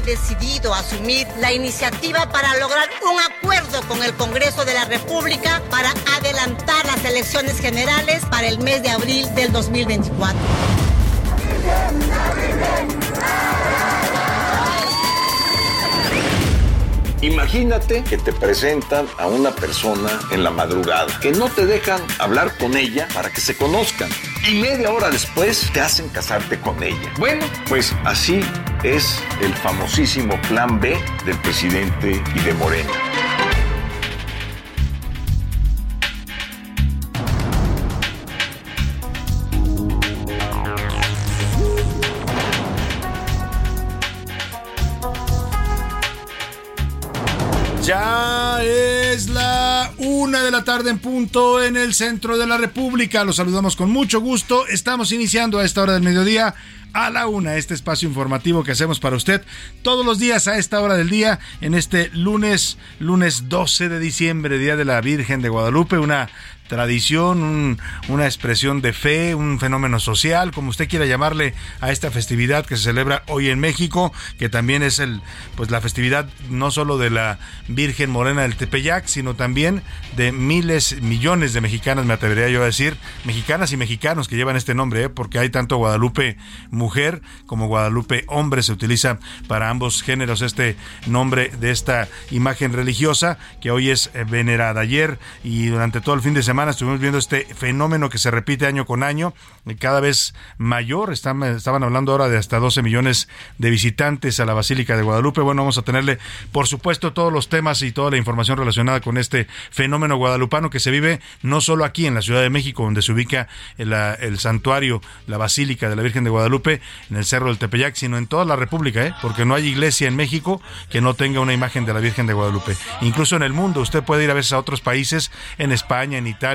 Decidido asumir la iniciativa para lograr un acuerdo con el Congreso de la República para adelantar las elecciones generales para el mes de abril del 2024. Imagínate que te presentan a una persona en la madrugada, que no te dejan hablar con ella para que se conozcan. Y media hora después te hacen casarte con ella. Bueno, pues así es el famosísimo plan B del presidente y de Morena. Ya es la una de la tarde en punto en el centro de la República. Los saludamos con mucho gusto. Estamos iniciando a esta hora del mediodía a la una este espacio informativo que hacemos para usted todos los días a esta hora del día en este lunes, lunes 12 de diciembre, Día de la Virgen de Guadalupe, una tradición, una expresión de fe, un fenómeno social, como usted quiera llamarle a esta festividad que se celebra hoy en México, que también es el, pues la festividad no solo de la Virgen Morena del Tepeyac, sino también de miles, millones de mexicanas, me atrevería yo a decir, mexicanas y mexicanos que llevan este nombre, ¿eh? porque hay tanto Guadalupe mujer como Guadalupe hombre, se utiliza para ambos géneros este nombre de esta imagen religiosa que hoy es eh, venerada. Ayer y durante todo el fin de semana estuvimos viendo este fenómeno que se repite año con año, cada vez mayor. Están, estaban hablando ahora de hasta 12 millones de visitantes a la Basílica de Guadalupe. Bueno, vamos a tenerle, por supuesto, todos los temas y toda la información relacionada con este fenómeno guadalupano que se vive no solo aquí en la Ciudad de México, donde se ubica el, el santuario, la Basílica de la Virgen de Guadalupe, en el Cerro del Tepeyac, sino en toda la República, ¿eh? porque no hay iglesia en México que no tenga una imagen de la Virgen de Guadalupe. Incluso en el mundo, usted puede ir a veces a otros países, en España, en Italia,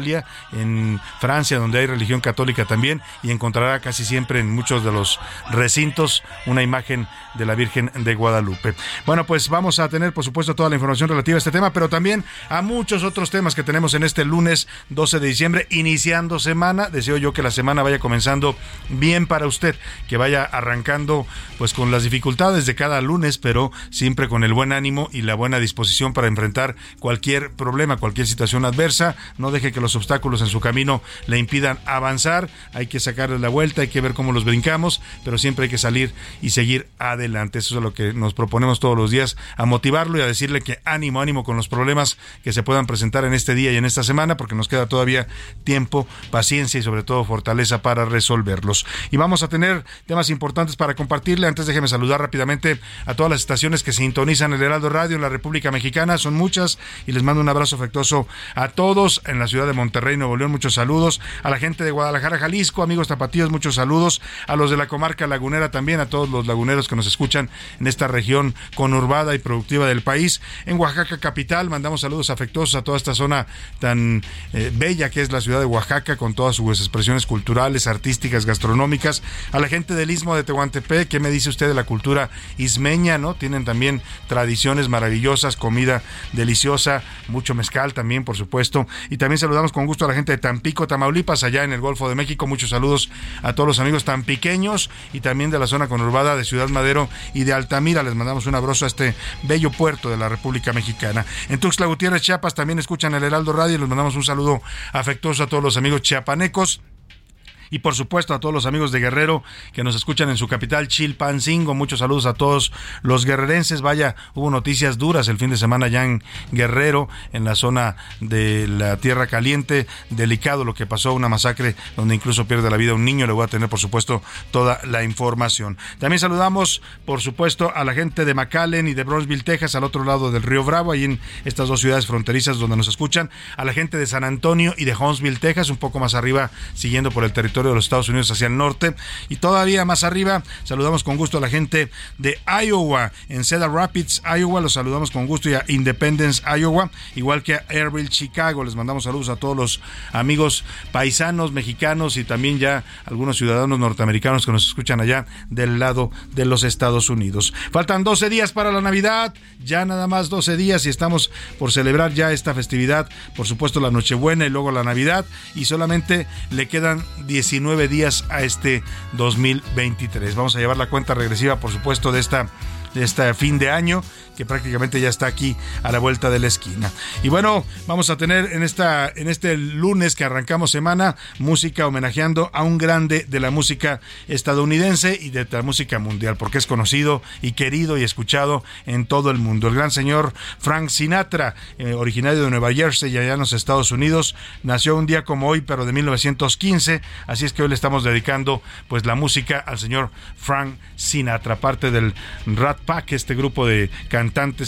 en Francia, donde hay religión católica también, y encontrará casi siempre en muchos de los recintos una imagen de la Virgen de Guadalupe. Bueno, pues vamos a tener, por supuesto, toda la información relativa a este tema, pero también a muchos otros temas que tenemos en este lunes 12 de diciembre, iniciando semana. Deseo yo que la semana vaya comenzando bien para usted, que vaya arrancando pues con las dificultades de cada lunes, pero siempre con el buen ánimo y la buena disposición para enfrentar cualquier problema, cualquier situación adversa. No deje que los obstáculos en su camino le impidan avanzar. Hay que sacarle la vuelta, hay que ver cómo los brincamos, pero siempre hay que salir y seguir adelante. Eso es lo que nos proponemos todos los días, a motivarlo y a decirle que ánimo, ánimo con los problemas que se puedan presentar en este día y en esta semana, porque nos queda todavía tiempo, paciencia y sobre todo fortaleza para resolverlos. Y vamos a tener temas importantes para compartirle. Antes déjeme saludar rápidamente a todas las estaciones que sintonizan el Heraldo Radio en la República Mexicana. Son muchas y les mando un abrazo afectuoso a todos en la ciudad de Monterrey, Nuevo León. Muchos saludos a la gente de Guadalajara, Jalisco, amigos tapatíos, muchos saludos a los de la comarca lagunera también, a todos los laguneros que nos escuchan en esta región conurbada y productiva del país. En Oaxaca capital mandamos saludos afectuosos a toda esta zona tan eh, bella que es la ciudad de Oaxaca con todas sus expresiones culturales, artísticas, gastronómicas, a la gente del Istmo de Tehuantepec, ¿qué me dice usted de la cultura ismeña, no? Tienen también tradiciones maravillosas, comida deliciosa, mucho mezcal también, por supuesto. Y también saludamos con gusto a la gente de Tampico, Tamaulipas, allá en el Golfo de México. Muchos saludos a todos los amigos tampiqueños y también de la zona conurbada de Ciudad Madero y de Altamira. Les mandamos un abrazo a este bello puerto de la República Mexicana. En Tuxtla Gutiérrez, Chiapas, también escuchan el Heraldo Radio y les mandamos un saludo afectuoso a todos los amigos chiapanecos y por supuesto a todos los amigos de Guerrero que nos escuchan en su capital Chilpancingo. Muchos saludos a todos los guerrerenses. Vaya, hubo noticias duras el fin de semana ya en Guerrero, en la zona de la Tierra Caliente. Delicado lo que pasó, una masacre donde incluso pierde la vida un niño. Le voy a tener, por supuesto, toda la información. También saludamos, por supuesto, a la gente de McAllen y de Bronzeville, Texas, al otro lado del Río Bravo, ahí en estas dos ciudades fronterizas donde nos escuchan. A la gente de San Antonio y de Huntsville, Texas, un poco más arriba, siguiendo por el territorio de los Estados Unidos hacia el norte. Y todavía más arriba, saludamos con gusto a la gente de Iowa, en Cedar Rapids, Iowa. Los saludamos con gusto y a Independence, Iowa, igual que a Airville, Chicago. Les mandamos saludos a todos los amigos paisanos, mexicanos y también ya algunos ciudadanos norteamericanos que nos escuchan allá del lado de los Estados Unidos. Faltan 12 días para la Navidad, ya nada más 12 días y estamos por celebrar ya esta festividad, por supuesto la Nochebuena y luego la Navidad y solamente le quedan 10 19 días a este 2023. Vamos a llevar la cuenta regresiva, por supuesto, de esta de este fin de año que prácticamente ya está aquí a la vuelta de la esquina. Y bueno, vamos a tener en esta en este lunes que arrancamos semana música homenajeando a un grande de la música estadounidense y de la música mundial, porque es conocido y querido y escuchado en todo el mundo. El gran señor Frank Sinatra, eh, originario de Nueva Jersey y allá en los Estados Unidos, nació un día como hoy, pero de 1915, así es que hoy le estamos dedicando pues la música al señor Frank Sinatra, parte del Rat Pack, este grupo de cantantes,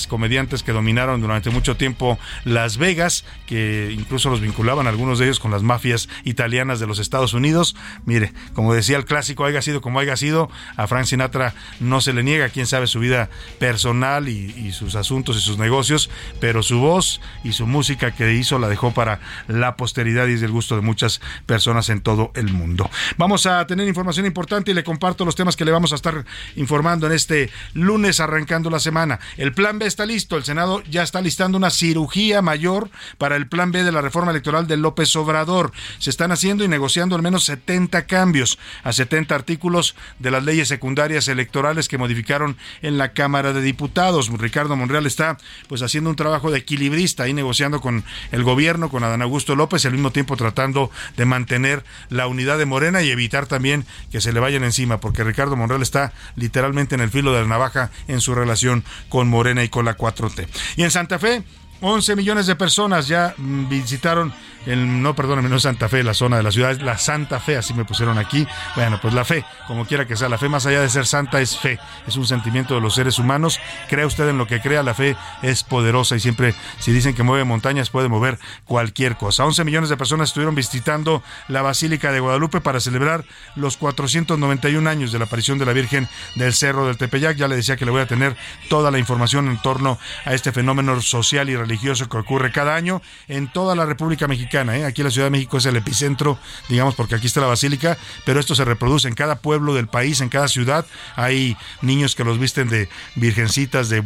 comediantes que dominaron durante mucho tiempo Las Vegas, que incluso los vinculaban algunos de ellos con las mafias italianas de los Estados Unidos. Mire, como decía el clásico, haya sido como haya sido, a Frank Sinatra no se le niega, quién sabe su vida personal y, sus asuntos y sus negocios, pero su voz y su música que hizo la dejó para la posteridad y es del gusto de muchas personas en todo el mundo. Vamos a tener información importante y le comparto los temas que le vamos a estar informando en este lunes arrancando la semana. Plan B está listo. El Senado ya está listando una cirugía mayor para el plan B de la reforma electoral de López Obrador. Se están haciendo y negociando al menos 70 cambios a 70 artículos de las leyes secundarias electorales que modificaron en la Cámara de Diputados. Ricardo Monreal está pues haciendo un trabajo de equilibrista ahí negociando con el gobierno, con Adán Augusto López, y al mismo tiempo tratando de mantener la unidad de Morena y evitar también que se le vayan encima, porque Ricardo Monreal está literalmente en el filo de la navaja en su relación con Morena y con la 4T. Y en Santa Fe, 11 millones de personas ya mm, visitaron el, no, perdóname, no Santa Fe, la zona de la ciudad, es la Santa Fe, así me pusieron aquí. Bueno, pues la fe, como quiera que sea, la fe más allá de ser santa es fe, es un sentimiento de los seres humanos. Crea usted en lo que crea, la fe es poderosa y siempre, si dicen que mueve montañas, puede mover cualquier cosa. 11 millones de personas estuvieron visitando la Basílica de Guadalupe para celebrar los 491 años de la aparición de la Virgen del Cerro del Tepeyac. Ya le decía que le voy a tener toda la información en torno a este fenómeno social y religioso que ocurre cada año en toda la República Mexicana ¿eh? Aquí la Ciudad de México es el epicentro, digamos, porque aquí está la basílica, pero esto se reproduce en cada pueblo del país, en cada ciudad. Hay niños que los visten de virgencitas, de,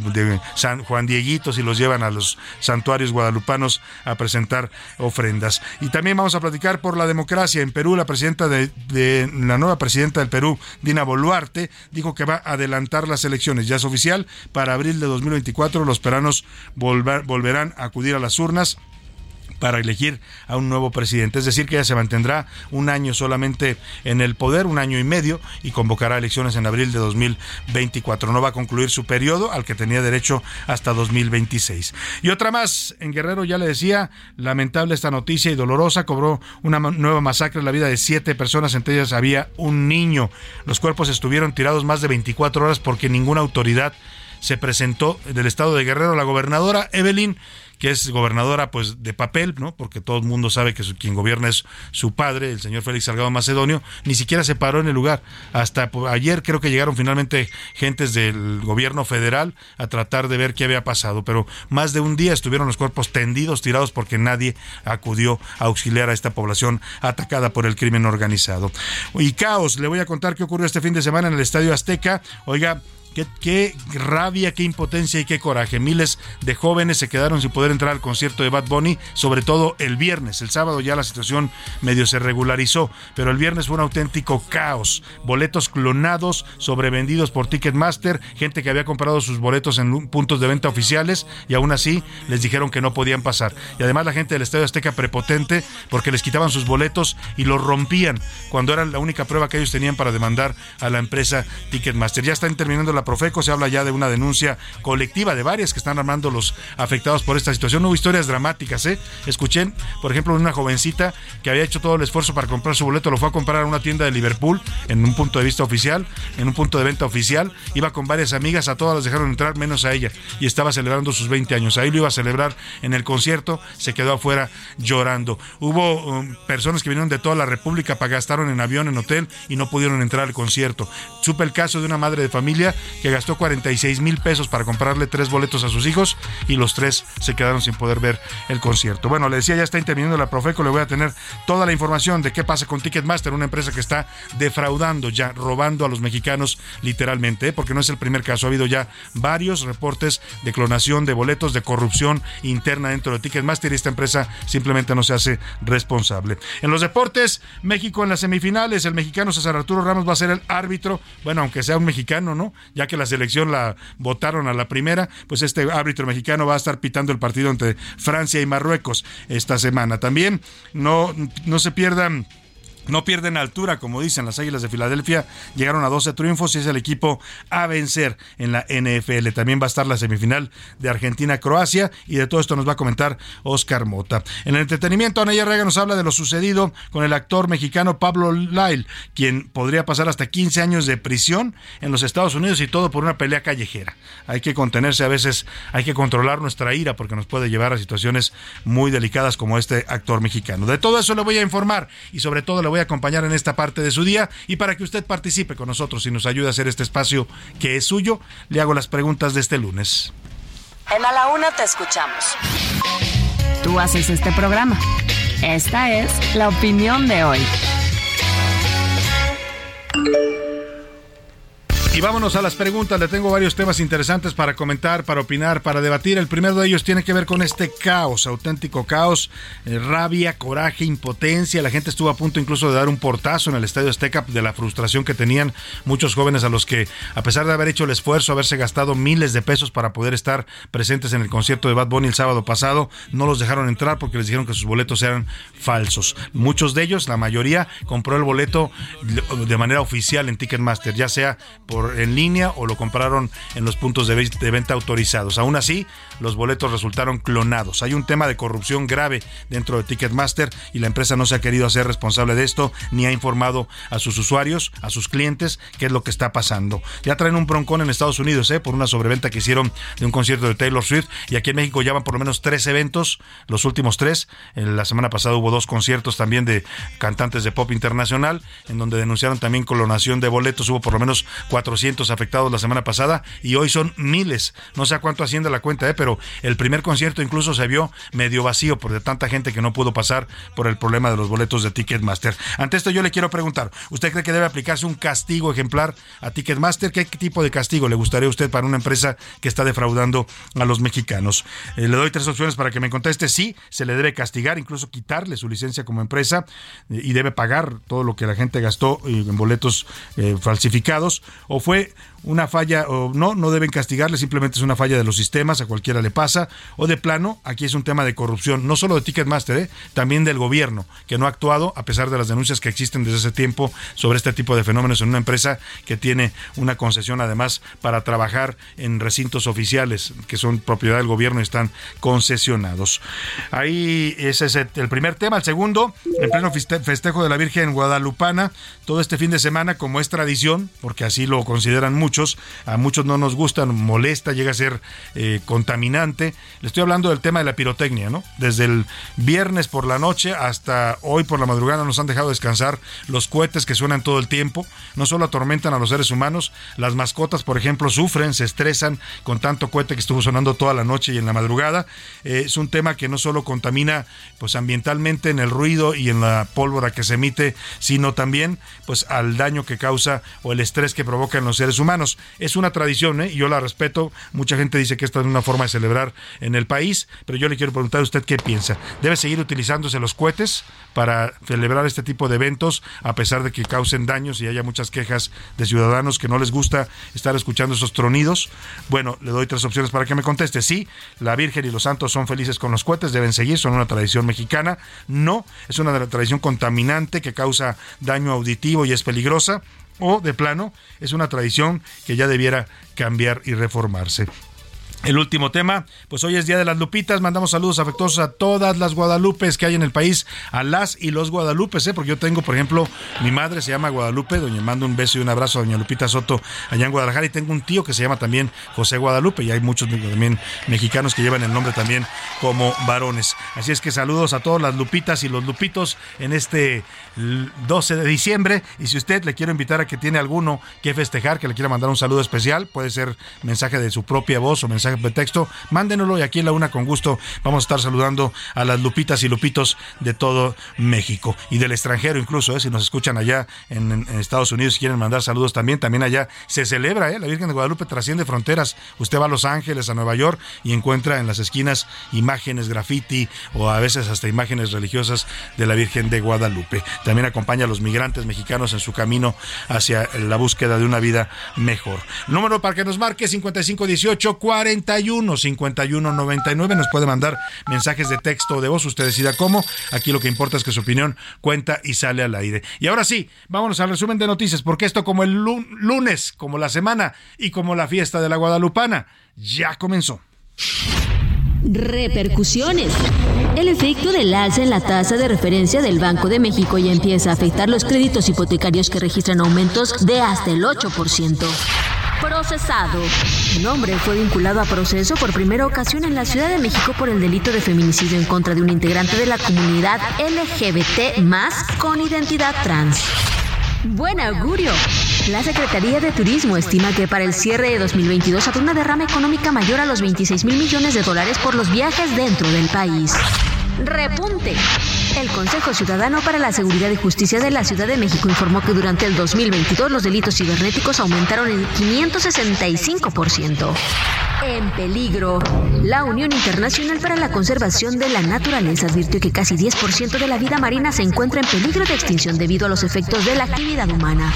San Juan Dieguitos y los llevan a los santuarios guadalupanos a presentar ofrendas. Y también vamos a platicar por la democracia. En Perú, la presidenta de, la nueva presidenta del Perú, Dina Boluarte, dijo que va a adelantar las elecciones. Ya es oficial, para abril de 2024 los peranos volverán a acudir a las urnas para elegir a un nuevo presidente. Es decir, que ella se mantendrá un año solamente en el poder, un año y medio, y convocará elecciones en abril de 2024. No va a concluir su periodo, al que tenía derecho hasta 2026. Y otra más, en Guerrero ya le decía, lamentable esta noticia y dolorosa, cobró una nueva masacre en la vida de siete personas, entre ellas había un niño. Los cuerpos estuvieron tirados más de 24 horas porque ninguna autoridad se presentó del estado de Guerrero. La gobernadora Evelyn que es gobernadora pues de papel, ¿no? Porque todo el mundo sabe que quien gobierna es su padre, el señor Félix Salgado Macedonio, ni siquiera se paró en el lugar. Hasta ayer creo que llegaron finalmente gentes del gobierno federal a tratar de ver qué había pasado, pero más de un día estuvieron los cuerpos tendidos, tirados porque nadie acudió a auxiliar a esta población atacada por el crimen organizado. Y caos, le voy a contar qué ocurrió este fin de semana en el Estadio Azteca. Oiga, Qué, rabia, qué impotencia y qué coraje. Miles de jóvenes se quedaron sin poder entrar al concierto de Bad Bunny, sobre todo el viernes. El sábado ya la situación medio se regularizó, pero el viernes fue un auténtico caos. Boletos clonados, sobrevendidos por Ticketmaster, gente que había comprado sus boletos en puntos de venta oficiales y aún así les dijeron que no podían pasar. Y además la gente del Estadio Azteca prepotente porque les quitaban sus boletos y los rompían cuando era la única prueba que ellos tenían para demandar a la empresa Ticketmaster. Ya están terminando la Profeco se habla ya de una denuncia colectiva de varias que están armando los afectados por esta situación. Hubo historias dramáticas, ¿eh? Escuché, por ejemplo, una jovencita que había hecho todo el esfuerzo para comprar su boleto, lo fue a comprar a una tienda de Liverpool, en un punto de vista oficial, en un punto de venta oficial, iba con varias amigas, a todas las dejaron entrar, menos a ella, y estaba celebrando sus 20 años. Ahí lo iba a celebrar en el concierto, se quedó afuera llorando. Hubo um, personas que vinieron de toda la República, gastaron en avión, en hotel, y no pudieron entrar al concierto. Supe el caso de una madre de familia que gastó 46 mil pesos para comprarle tres boletos a sus hijos y los tres se quedaron sin poder ver el concierto. Bueno, le decía, ya está interviniendo la Profeco, le voy a tener toda la información de qué pasa con Ticketmaster, una empresa que está defraudando ya, robando a los mexicanos literalmente, ¿eh? porque no es el primer caso, ha habido ya varios reportes de clonación de boletos, de corrupción interna dentro de Ticketmaster y esta empresa simplemente no se hace responsable. En los deportes, México en las semifinales, el mexicano César Arturo Ramos va a ser el árbitro, bueno, aunque sea un mexicano, ¿no? Que la selección la votaron a la primera, pues este árbitro mexicano va a estar pitando el partido entre Francia y Marruecos esta semana. También no, no se pierdan no pierden altura, como dicen las Águilas de Filadelfia, llegaron a 12 triunfos y es el equipo a vencer en la NFL. También va a estar la semifinal de Argentina-Croacia y de todo esto nos va a comentar Oscar Mota. En el entretenimiento, Anaya Rega nos habla de lo sucedido con el actor mexicano Pablo Lyle, quien podría pasar hasta 15 años de prisión en los Estados Unidos y todo por una pelea callejera. Hay que contenerse a veces, hay que controlar nuestra ira porque nos puede llevar a situaciones muy delicadas como este actor mexicano. De todo eso le voy a informar y sobre todo le voy a acompañar en esta parte de su día y para que usted participe con nosotros y nos ayude a hacer este espacio que es suyo, le hago las preguntas de este lunes. En A la Una te escuchamos. Tú haces este programa. Esta es la opinión de hoy. Y vámonos a las preguntas. Le tengo varios temas interesantes para comentar, para opinar, para debatir. El primero de ellos tiene que ver con este caos, auténtico caos, eh, rabia, coraje, impotencia. La gente estuvo a punto incluso de dar un portazo en el Estadio Azteca de la frustración que tenían muchos jóvenes a los que, a pesar de haber hecho el esfuerzo, haberse gastado miles de pesos para poder estar presentes en el concierto de Bad Bunny el sábado pasado, no los dejaron entrar porque les dijeron que sus boletos eran falsos. Muchos de ellos, la mayoría, compró el boleto de manera oficial en Ticketmaster, ya sea por en línea o lo compraron en los puntos de, venta autorizados. Aún así, los boletos resultaron clonados. Hay un tema de corrupción grave dentro de Ticketmaster y la empresa no se ha querido hacer responsable de esto ni ha informado a sus usuarios, a sus clientes, qué es lo que está pasando. Ya traen un broncón en Estados Unidos ¿eh? por una sobreventa que hicieron de un concierto de Taylor Swift y aquí en México ya van por lo menos tres eventos, los últimos tres. La semana pasada hubo dos conciertos también de cantantes de pop internacional en donde denunciaron también clonación de boletos. Hubo por lo menos cuatro afectados la semana pasada y hoy son miles. No sé a cuánto asciende la cuenta, ¿eh? pero el primer concierto incluso se vio medio vacío por de tanta gente que no pudo pasar por el problema de los boletos de Ticketmaster. Ante esto yo le quiero preguntar, ¿usted cree que debe aplicarse un castigo ejemplar a Ticketmaster? ¿Qué tipo de castigo le gustaría a usted para una empresa que está defraudando a los mexicanos? Eh, le doy tres opciones para que me conteste. Sí, se le debe castigar, incluso quitarle su licencia como empresa eh, y debe pagar todo lo que la gente gastó en boletos falsificados. O fue una falla o no, no deben castigarle, simplemente es una falla de los sistemas, a cualquiera le pasa, o de plano, aquí es un tema de corrupción, no solo de Ticketmaster, ¿eh? también del gobierno, que no ha actuado a pesar de las denuncias que existen desde ese tiempo sobre este tipo de fenómenos en una empresa que tiene una concesión además para trabajar en recintos oficiales que son propiedad del gobierno y están concesionados. Ahí ese es el primer tema. El segundo, en pleno festejo de la Virgen Guadalupana, todo este fin de semana, como es tradición, porque así lo consideran muchos, muchos, a muchos no nos gustan, molesta, llega a ser eh, contaminante. Le estoy hablando del tema de la pirotecnia, ¿no? Desde el viernes por la noche hasta hoy por la madrugada nos han dejado descansar los cohetes que suenan todo el tiempo. No solo atormentan a los seres humanos, las mascotas, por ejemplo, sufren, se estresan con tanto cohete que estuvo sonando toda la noche y en la madrugada. Eh, es un tema que no solo contamina pues ambientalmente en el ruido y en la pólvora que se emite, sino también pues al daño que causa o el estrés que provoca en los seres humanos. Es una tradición, ¿eh? yo la respeto. Mucha gente dice que esta es una forma de celebrar en el país, pero yo le quiero preguntar a usted qué piensa. ¿Debe seguir utilizándose los cohetes para celebrar este tipo de eventos a pesar de que causen daños y haya muchas quejas de ciudadanos que no les gusta estar escuchando esos tronidos? Bueno, le doy tres opciones para que me conteste. Sí, la Virgen y los santos son felices con los cohetes, deben seguir, son una tradición mexicana. No, es una tradición contaminante que causa daño auditivo y es peligrosa o de plano es una tradición que ya debiera cambiar y reformarse. El último tema, pues hoy es Día de las Lupitas, mandamos saludos afectuosos a todas las Guadalupes que hay en el país, a las y los Guadalupes, ¿eh? porque yo tengo, por ejemplo, mi madre se llama Guadalupe, doña mando un beso y un abrazo a doña Lupita Soto allá en Guadalajara, y tengo un tío que se llama también José Guadalupe, y hay muchos también mexicanos que llevan el nombre también como varones. Así es que saludos a todas las Lupitas y los Lupitos en este 12 de diciembre, y si usted le quiero invitar a que tiene alguno que festejar, que le quiera mandar un saludo especial, puede ser mensaje de su propia voz o mensaje de texto, mándenoslo y aquí en la una con gusto vamos a estar saludando a las lupitas y lupitos de todo México y del extranjero incluso, ¿eh? si nos escuchan allá en, Estados Unidos y quieren mandar saludos también, también allá se celebra, ¿eh? la Virgen de Guadalupe trasciende fronteras, usted va a Los Ángeles, a Nueva York y encuentra en las esquinas imágenes graffiti o a veces hasta imágenes religiosas de la Virgen de Guadalupe. También acompaña a los migrantes mexicanos en su camino hacia la búsqueda de una vida mejor. Número para que nos marque 5518 40 51 51 99. Nos puede mandar mensajes de texto o de voz, usted decida cómo. Aquí lo que importa es que su opinión cuenta y sale al aire. Y ahora sí, vámonos al resumen de noticias, porque esto como el lunes, como la semana y como la fiesta de la Guadalupana, ya comenzó. Repercusiones. El efecto del alza en la tasa de referencia del Banco de México ya empieza a afectar los créditos hipotecarios que registran aumentos de hasta el 8% procesado. Un hombre fue vinculado a proceso por primera ocasión en la Ciudad de México por el delito de feminicidio en contra de un integrante de la comunidad LGBT más con identidad trans. Buen augurio. La Secretaría de Turismo estima que para el cierre de 2022 habrá una derrama económica mayor a los 26 mil millones de dólares por los viajes dentro del país. Repunte. El Consejo Ciudadano para la Seguridad y Justicia de la Ciudad de México informó que durante el 2022 los delitos cibernéticos aumentaron en 565%. En peligro. La Unión Internacional para la Conservación de la Naturaleza advirtió que casi 10% de la vida marina se encuentra en peligro de extinción debido a los efectos de la actividad humana.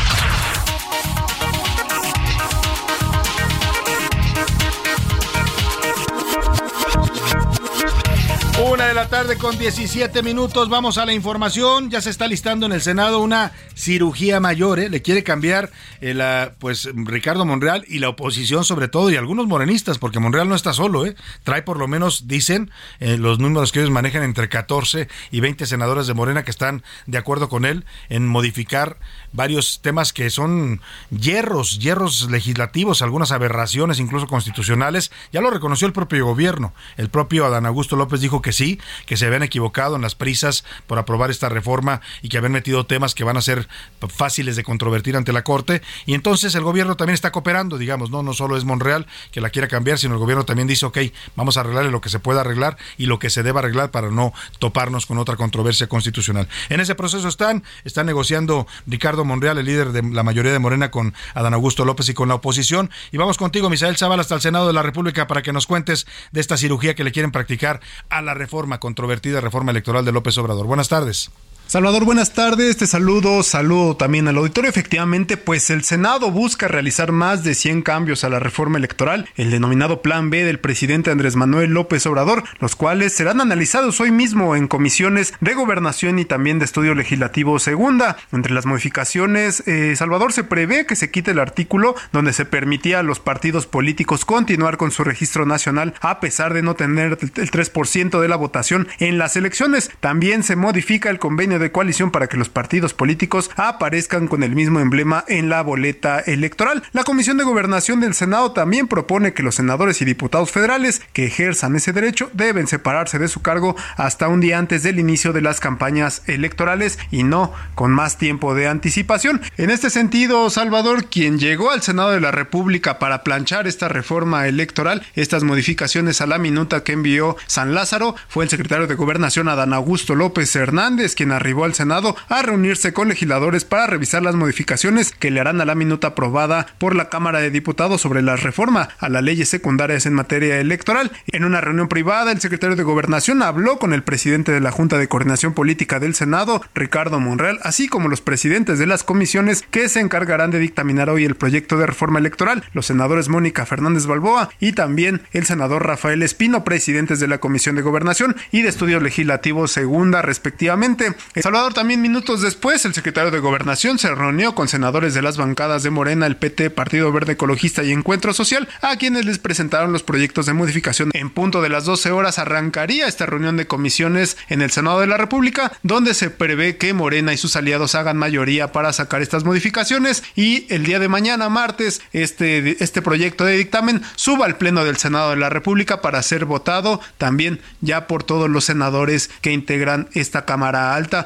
La tarde con 17 minutos, vamos a la información. Ya se está listando en el Senado una cirugía mayor, ¿eh? le quiere cambiar eh, pues Ricardo Monreal y la oposición sobre todo y algunos morenistas, porque Monreal no está solo, ¿eh? trae por lo menos, dicen eh, los números que ellos manejan entre 14 y 20 senadores de Morena que están de acuerdo con él en modificar varios temas que son hierros, hierros legislativos, algunas aberraciones incluso constitucionales. Ya lo reconoció el propio gobierno. El propio Adán Augusto López dijo que sí, que se habían equivocado en las prisas por aprobar esta reforma y que habían metido temas que van a ser fáciles de controvertir ante la Corte. Y entonces el gobierno también está cooperando, digamos, no, no solo es Monreal que la quiera cambiar, sino el gobierno también dice, ok, vamos a arreglarle lo que se pueda arreglar y lo que se deba arreglar para no toparnos con otra controversia constitucional. En ese proceso están, están negociando Ricardo Monreal, el líder de la mayoría de Morena, con Adán Augusto López y con la oposición. Y vamos contigo, Misael Zavala, hasta el Senado de la República para que nos cuentes de esta cirugía que le quieren practicar a la reforma, controvertida reforma electoral de López Obrador. Buenas tardes. Salvador, buenas tardes, te saludo, saludo también al auditorio. Efectivamente, pues el Senado busca realizar más de 100 cambios a la reforma electoral, el denominado Plan B del presidente Andrés Manuel López Obrador, los cuales serán analizados hoy mismo en comisiones de gobernación y también de estudio legislativo segunda. Entre las modificaciones, eh, Salvador se prevé que se quite el artículo donde se permitía a los partidos políticos continuar con su registro nacional a pesar de no tener el 3% de la votación en las elecciones. También se modifica el convenio de de coalición para que los partidos políticos aparezcan con el mismo emblema en la boleta electoral. La Comisión de Gobernación del Senado también propone que los senadores y diputados federales que ejerzan ese derecho deben separarse de su cargo hasta un día antes del inicio de las campañas electorales y no con más tiempo de anticipación. En este sentido, Salvador, quien llegó al Senado de la República para planchar esta reforma electoral, estas modificaciones a la minuta que envió San Lázaro, fue el secretario de Gobernación Adán Augusto López Hernández, quien arribó al Senado a reunirse con legisladores para revisar las modificaciones que le harán a la minuta aprobada por la Cámara de Diputados sobre la reforma a las leyes secundarias en materia electoral. En una reunión privada, el secretario de Gobernación habló con el presidente de la Junta de Coordinación Política del Senado, Ricardo Monreal, así como los presidentes de las comisiones que se encargarán de dictaminar hoy el proyecto de reforma electoral, los senadores Mónica Fernández Balboa y también el senador Rafael Espino, presidentes de la Comisión de Gobernación y de Estudios Legislativos Segunda, respectivamente. El Salvador también minutos después, el secretario de Gobernación se reunió con senadores de las bancadas de Morena, el PT, Partido Verde Ecologista y Encuentro Social, a quienes les presentaron los proyectos de modificación. En punto de las 12 horas arrancaría esta reunión de comisiones en el Senado de la República, donde se prevé que Morena y sus aliados hagan mayoría para sacar estas modificaciones y el día de mañana, martes, este, este proyecto de dictamen suba al Pleno del Senado de la República para ser votado también ya por todos los senadores que integran esta Cámara Alta.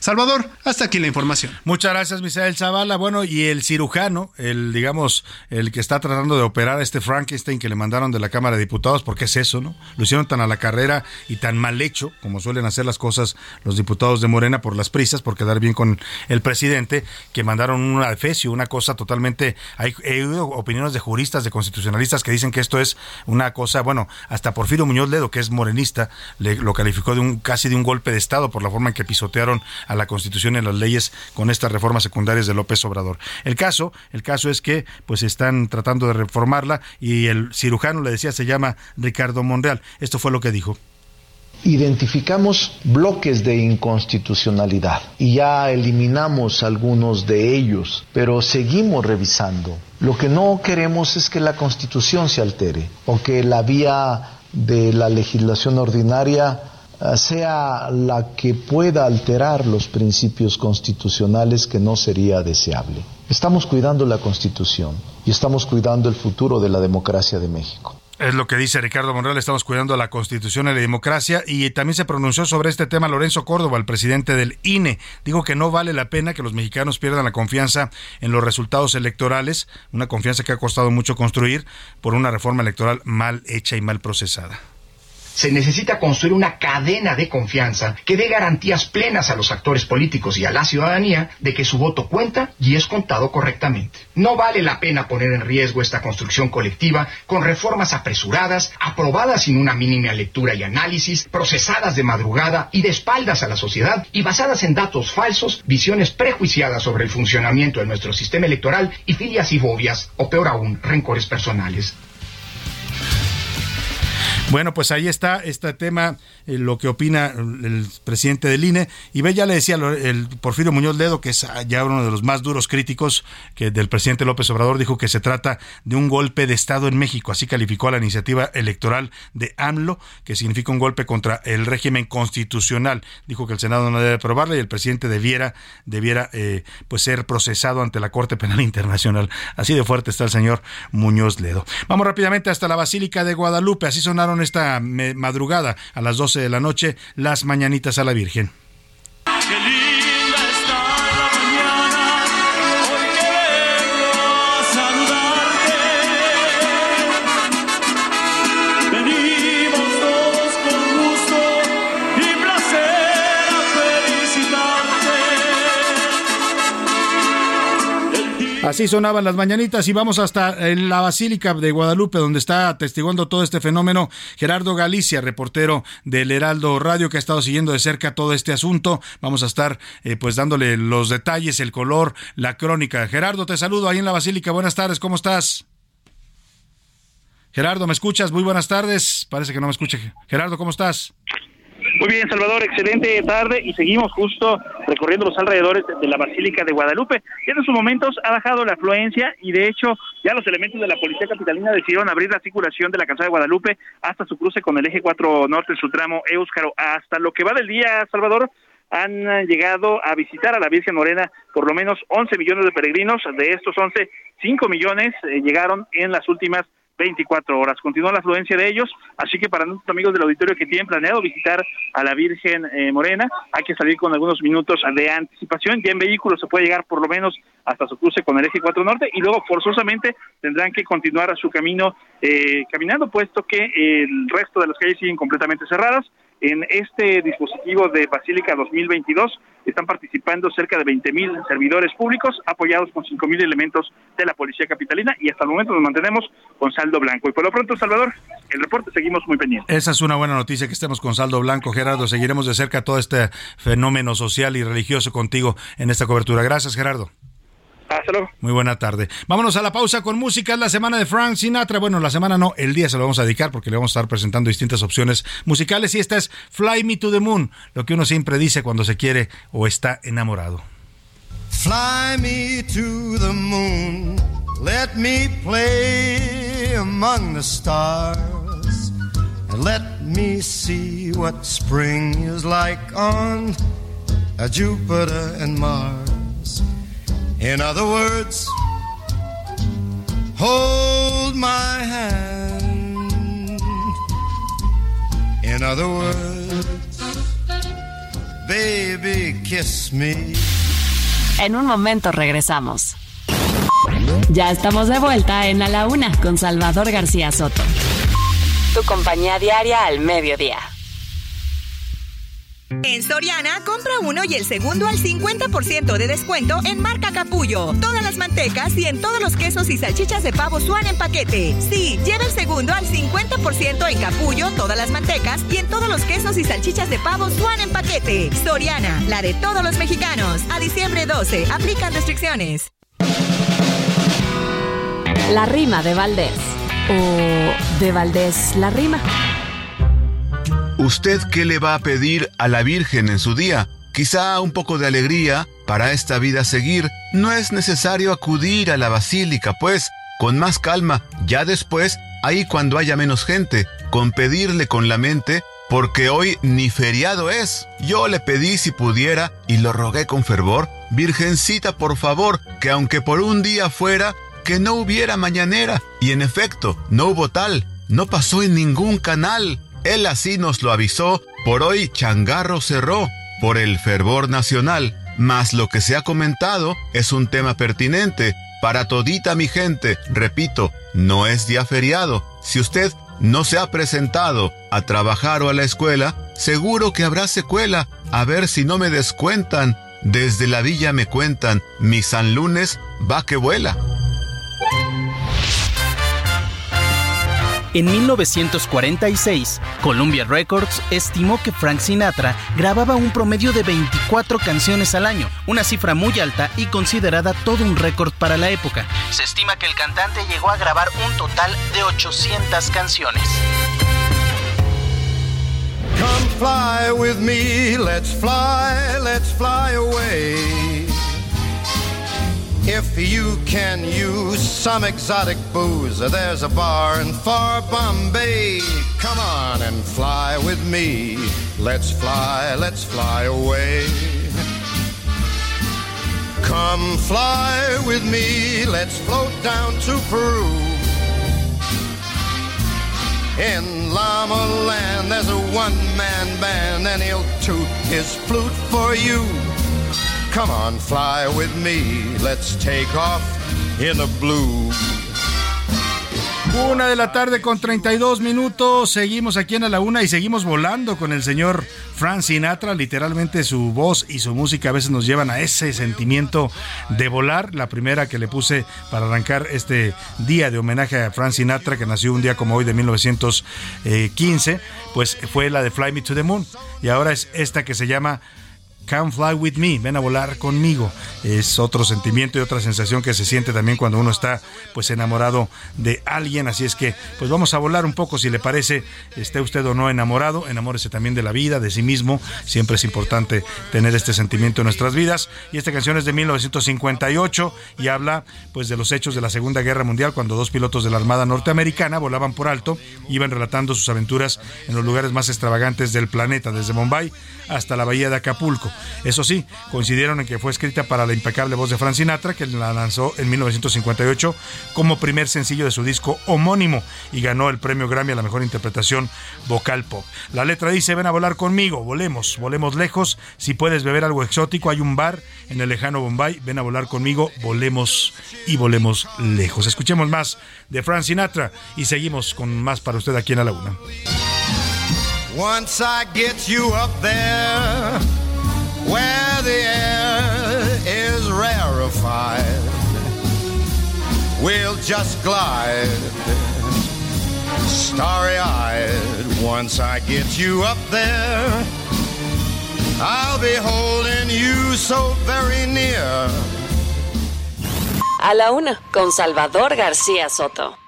Salvador, hasta aquí la información. Muchas gracias, Misael Zavala. Bueno, y el cirujano, el digamos, el que está tratando de operar a este Frankenstein que le mandaron de la Cámara de Diputados, porque es eso, ¿no? Lo hicieron tan a la carrera y tan mal hecho, como suelen hacer las cosas los diputados de Morena por las prisas, por quedar bien con el presidente, que mandaron una defecio, una cosa totalmente. Hay, opiniones de juristas, de constitucionalistas que dicen que esto es una cosa, bueno, hasta Porfirio Muñoz Ledo, que es morenista, le, lo calificó de un casi de un golpe de Estado por la forma en que pisotearon a la Constitución y las leyes con estas reformas secundarias de López Obrador. El caso, el caso es que pues están tratando de reformarla y el cirujano le decía se llama Ricardo Monreal. Esto fue lo que dijo identificamos bloques de inconstitucionalidad y ya eliminamos algunos de ellos, pero seguimos revisando. Lo que no queremos es que la constitución se altere o que la vía de la legislación ordinaria sea la que pueda alterar los principios constitucionales que no sería deseable. Estamos cuidando la Constitución y estamos cuidando el futuro de la democracia de México. Es lo que dice Ricardo Monreal, estamos cuidando la Constitución y la democracia y también se pronunció sobre este tema Lorenzo Córdoba, el presidente del INE. Digo que no vale la pena que los mexicanos pierdan la confianza en los resultados electorales, una confianza que ha costado mucho construir por una reforma electoral mal hecha y mal procesada. Se necesita construir una cadena de confianza que dé garantías plenas a los actores políticos y a la ciudadanía de que su voto cuenta y es contado correctamente. No vale la pena poner en riesgo esta construcción colectiva con reformas apresuradas, aprobadas sin una mínima lectura y análisis, procesadas de madrugada y de espaldas a la sociedad y basadas en datos falsos, visiones prejuiciadas sobre el funcionamiento de nuestro sistema electoral y filias y fobias, o peor aún, rencores personales. Bueno, pues ahí está este tema, eh, lo que opina el presidente del INE. Y ve, ya le decía el Porfirio Muñoz Ledo, que es ya uno de los más duros críticos que del presidente López Obrador, dijo que se trata de un golpe de Estado en México. Así calificó a la iniciativa electoral de AMLO, que significa un golpe contra el régimen constitucional. Dijo que el Senado no debe aprobarla y el presidente debiera, debiera eh, pues ser procesado ante la Corte Penal Internacional. Así de fuerte está el señor Muñoz Ledo. Vamos rápidamente hasta la Basílica de Guadalupe. Así sonaron esta madrugada a las 12 de la noche las mañanitas a la Virgen. Así sonaban las mañanitas y vamos hasta en la Basílica de Guadalupe, donde está atestiguando todo este fenómeno Gerardo Galicia, reportero del Heraldo Radio, que ha estado siguiendo de cerca todo este asunto. Vamos a estar eh, pues dándole los detalles, el color, la crónica. Gerardo, te saludo ahí en la Basílica. Buenas tardes, ¿cómo estás? Gerardo, ¿me escuchas? Muy buenas tardes. Parece que no me escucha. Gerardo, ¿cómo estás? Muy bien, Salvador, excelente tarde y seguimos justo recorriendo los alrededores de la Basílica de Guadalupe. Ya en estos momentos ha bajado la afluencia y de hecho ya los elementos de la Policía Capitalina decidieron abrir la circulación de la calzada de Guadalupe hasta su cruce con el eje 4 norte en su tramo Éuscaro hasta lo que va del día, Salvador han llegado a visitar a la Virgen Morena por lo menos 11 millones de peregrinos. De estos 11, 5 millones eh, llegaron en las últimas 24 horas. Continúa la afluencia de ellos, así que para nuestros amigos del auditorio que tienen planeado visitar a la Virgen eh, Morena, hay que salir con algunos minutos de anticipación. Ya en vehículo se puede llegar por lo menos hasta su cruce con el eje 4 norte y luego forzosamente tendrán que continuar a su camino eh, caminando, puesto que el resto de las calles siguen completamente cerradas. En este dispositivo de Basílica 2022 están participando cerca de 20.000 servidores públicos apoyados con 5.000 elementos de la Policía Capitalina y hasta el momento nos mantenemos con saldo blanco. Y por lo pronto, Salvador, el reporte seguimos muy pendientes. Esa es una buena noticia que estemos con saldo blanco, Gerardo. Seguiremos de cerca todo este fenómeno social y religioso contigo en esta cobertura. Gracias, Gerardo. Muy buena tarde. Vámonos a la pausa con música. Es la semana de Frank Sinatra. Bueno, la semana no, el día se lo vamos a dedicar porque le vamos a estar presentando distintas opciones musicales. Y esta es Fly Me to the Moon, lo que uno siempre dice cuando se quiere o está enamorado. Fly me to the moon. Let me play among the stars. And let me see what spring is like on Jupiter and Mars. In other words, hold my hand. In other words, baby, kiss me. En un momento regresamos. Ya estamos de vuelta en A la Una con Salvador García Soto. Tu compañía diaria al mediodía. En Soriana, compra uno y el segundo al 50% de descuento en marca Capullo. Todas las mantecas y en todos los quesos y salchichas de pavo Suan en paquete. Sí, lleva el segundo al 50% en Capullo, todas las mantecas y en todos los quesos y salchichas de pavo Suan en paquete. Soriana, la de todos los mexicanos. A diciembre 12, aplican restricciones. La rima de Valdés. O de Valdés la rima. ¿Usted qué le va a pedir a la Virgen en su día? Quizá un poco de alegría para esta vida seguir. No es necesario acudir a la basílica, pues, con más calma, ya después, ahí cuando haya menos gente, con pedirle con la mente, porque hoy ni feriado es. Yo le pedí si pudiera y lo rogué con fervor, Virgencita, por favor, que aunque por un día fuera, que no hubiera mañanera. Y en efecto, no hubo tal, no pasó en ningún canal. Él así nos lo avisó, por hoy Changarro cerró, por el fervor nacional, mas lo que se ha comentado es un tema pertinente para todita mi gente. Repito, no es día feriado. Si usted no se ha presentado a trabajar o a la escuela, seguro que habrá secuela. A ver si no me descuentan. Desde la villa me cuentan, mi San Lunes va que vuela. En 1946, Columbia Records estimó que Frank Sinatra grababa un promedio de 24 canciones al año, una cifra muy alta y considerada todo un récord para la época. Se estima que el cantante llegó a grabar un total de 800 canciones. Come fly with me, let's fly, let's fly away. If you can use some exotic booze, there's a bar in far Bombay. Come on and fly with me. Let's fly, let's fly away. Come fly with me, let's float down to Peru. In Llama Land, there's a one man band, and he'll toot his flute for you. Come on, fly with me. Let's take off in a blue. Una de la tarde con 32 minutos. Seguimos aquí en la una y seguimos volando con el señor Frank Sinatra. Literalmente su voz y su música a veces nos llevan a ese sentimiento de volar. La primera que le puse para arrancar este día de homenaje a Frank Sinatra, que nació un día como hoy de 1915, pues fue la de Fly Me to the Moon. Y ahora es esta que se llama Come Fly With Me, ven a volar conmigo. Es otro sentimiento y otra sensación que se siente también cuando uno está pues enamorado de alguien, así es que pues vamos a volar un poco si le parece, esté usted o no enamorado, enamórese también de la vida, de sí mismo, siempre es importante tener este sentimiento en nuestras vidas y esta canción es de 1958 y habla pues de los hechos de la Segunda Guerra Mundial cuando dos pilotos de la Armada norteamericana volaban por alto, iban relatando sus aventuras en los lugares más extravagantes del planeta, desde Bombay hasta la bahía de Acapulco. Eso sí, coincidieron en que fue escrita para la impecable voz de Frank Sinatra, que la lanzó en 1958 como primer sencillo de su disco homónimo y ganó el premio Grammy a la mejor interpretación vocal pop. La letra dice, ven a volar conmigo, volemos, volemos lejos, si puedes beber algo exótico, hay un bar en el lejano Bombay, ven a volar conmigo, volemos y volemos lejos. Escuchemos más de Frank Sinatra y seguimos con más para usted aquí en la Una. Once I get you up there, where the air is rarefied, we'll just glide, starry eyed. Once I get you up there, I'll be holding you so very near. A la una, con Salvador García Soto.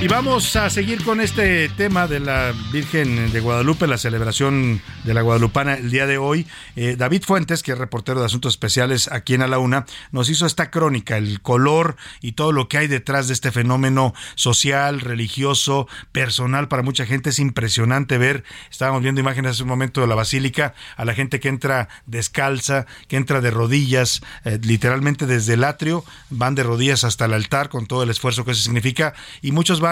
Y vamos a seguir con este tema de la Virgen de Guadalupe, la celebración de la Guadalupana el día de hoy. Eh, David Fuentes, que es reportero de Asuntos Especiales aquí en A la Una, nos hizo esta crónica, el color y todo lo que hay detrás de este fenómeno social, religioso, personal para mucha gente. Es impresionante ver, estábamos viendo imágenes hace un momento de la basílica, a la gente que entra descalza, que entra de rodillas, eh, literalmente desde el atrio, van de rodillas hasta el altar con todo el esfuerzo que eso significa y muchos van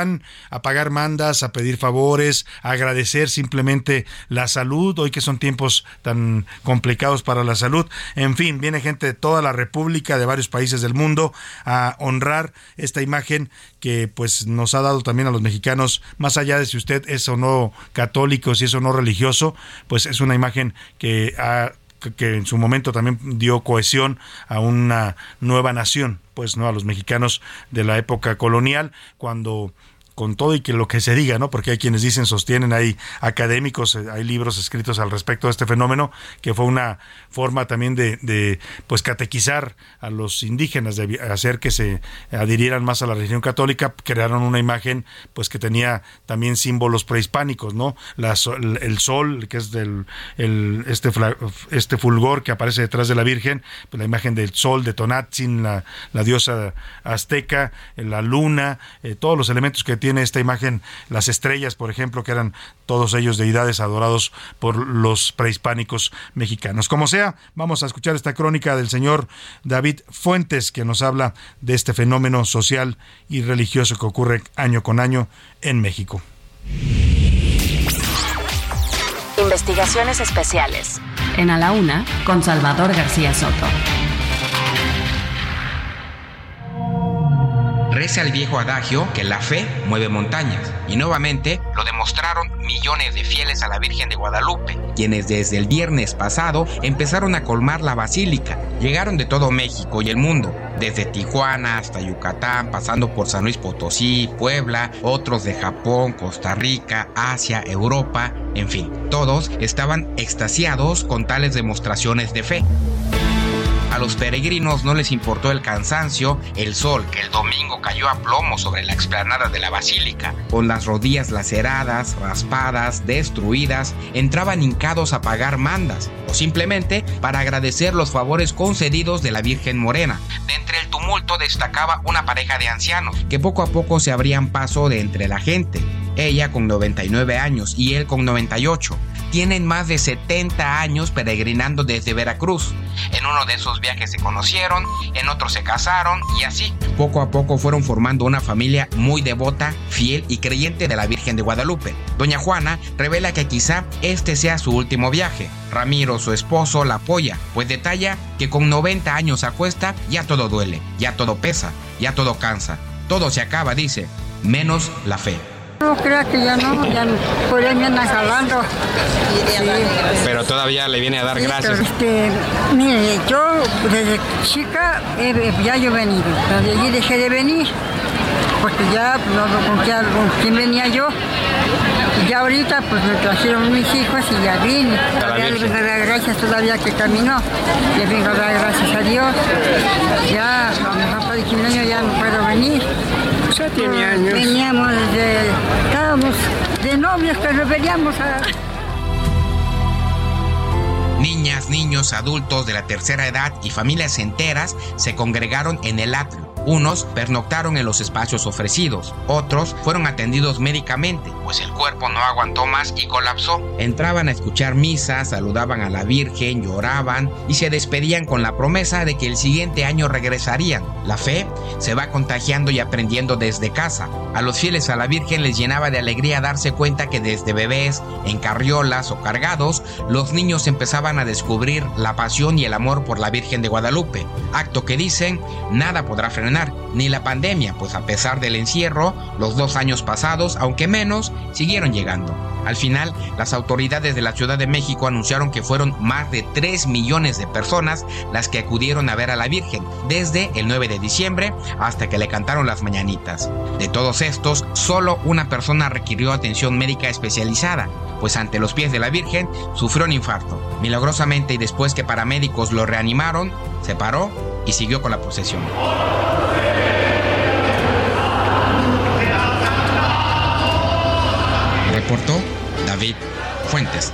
a pagar mandas, a pedir favores, a agradecer simplemente la salud, hoy que son tiempos tan complicados para la salud. En fin, viene gente de toda la República, de varios países del mundo, a honrar esta imagen que pues nos ha dado también a los mexicanos, más allá de si usted es o no católico, si es o no religioso, pues es una imagen que ha que en su momento también dio cohesión a una nueva nación, pues no a los mexicanos de la época colonial, cuando con todo y que lo que se diga, ¿no? Porque hay quienes dicen, sostienen, hay académicos, eh, hay libros escritos al respecto de este fenómeno, que fue una forma también de, de pues catequizar a los indígenas, de hacer que se adhirieran más a la religión católica, crearon una imagen pues que tenía también símbolos prehispánicos, ¿no? La, el sol, que es del el, este, este fulgor que aparece detrás de la Virgen, pues la imagen del sol, de Tonatzin, la, la diosa azteca, la luna, eh, todos los elementos que tiene esta imagen, las estrellas, por ejemplo, que eran todos ellos deidades adorados por los prehispánicos mexicanos. Como sea, vamos a escuchar esta crónica del señor David Fuentes, que nos habla de este fenómeno social y religioso que ocurre año con año en México. Investigaciones especiales. En A la Una, con Salvador García Soto. Reza el viejo adagio que la fe mueve montañas, y nuevamente lo demostraron millones de fieles a la Virgen de Guadalupe, quienes desde el viernes pasado empezaron a colmar la basílica. Llegaron de todo México y el mundo, desde Tijuana hasta Yucatán, pasando por San Luis Potosí, Puebla, otros de Japón, Costa Rica, Asia, Europa, en fin, todos estaban extasiados con tales demostraciones de fe. A los peregrinos no les importó el cansancio, el sol que el domingo cayó a plomo sobre la explanada de la basílica, con las rodillas laceradas, raspadas, destruidas, entraban hincados a pagar mandas, o simplemente para agradecer los favores concedidos de la Virgen Morena. De entre el tumulto destacaba una pareja de ancianos, que poco a poco se abrían paso de entre la gente. Ella con 99 años y él con 98 tienen más de 70 años peregrinando desde Veracruz. En uno de esos viajes se conocieron, en otro se casaron y así. Poco a poco fueron formando una familia muy devota, fiel y creyente de la Virgen de Guadalupe. Doña Juana revela que quizá este sea su último viaje. Ramiro, su esposo, la apoya, pues detalla que con 90 años a cuesta ya todo duele, ya todo pesa, ya todo cansa. Todo se acaba, dice, menos la fe. No crea que ya no, ya por ahí me andan jalando. Pero todavía le viene a dar gracias. Este, mire, yo desde chica eh, ya yo he venido, desde allí dejé de venir, porque ya no con, quién, con quién venía yo. Y ya ahorita pues me trajeron mis hijos y ya vine. Todavía le vengo a dar gracias todavía que caminó. Le vengo a dar gracias a Dios. Ya a lo mejor para el año ya no puedo venir. Ya tiene años. Veníamos de, estábamos de novios, pero veníamos a... Niñas, niños, adultos de la tercera edad y familias enteras se congregaron en el atrio Unos pernoctaron en los espacios ofrecidos, otros fueron atendidos médicamente, pues el cuerpo no aguantó más y colapsó. Entraban a escuchar misas, saludaban a la Virgen, lloraban y se despedían con la promesa de que el siguiente año regresarían. La fe se va contagiando y aprendiendo desde casa. A los fieles a la Virgen les llenaba de alegría darse cuenta que desde bebés, en carriolas o cargados, los niños empezaban a descubrir la pasión y el amor por la Virgen de Guadalupe. Acto que dicen, nada podrá frenar, ni la pandemia, pues a pesar del encierro, los dos años pasados, aunque menos, siguieron llegando. Al final, las autoridades de la Ciudad de México anunciaron que fueron más de 3 millones de personas las que acudieron a ver a la Virgen desde el 9 de diciembre hasta que le cantaron las mañanitas. De todos estos, solo una persona requirió atención médica especializada, pues ante los pies de la Virgen sufrió un infarto. Milagrosamente y después que paramédicos lo reanimaron, se paró y siguió con la procesión. Reportó David Fuentes.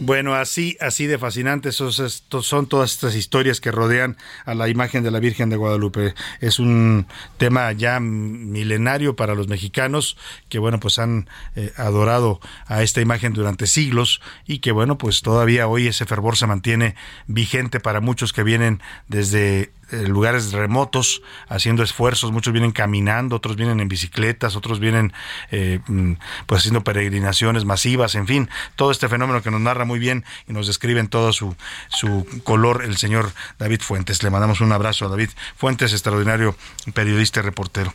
Bueno, así, así de fascinantes son todas estas historias que rodean a la imagen de la Virgen de Guadalupe. Es un tema ya milenario para los mexicanos que, bueno, pues han eh, adorado a esta imagen durante siglos y que, bueno, pues todavía hoy ese fervor se mantiene vigente para muchos que vienen desde lugares remotos haciendo esfuerzos, muchos vienen caminando, otros vienen en bicicletas, otros vienen eh, mm, pues haciendo peregrinaciones masivas, en fin, todo este fenómeno que nos narra muy bien y nos describe en todo su, su color el señor David Fuentes. Le mandamos un abrazo a David Fuentes, extraordinario periodista y reportero.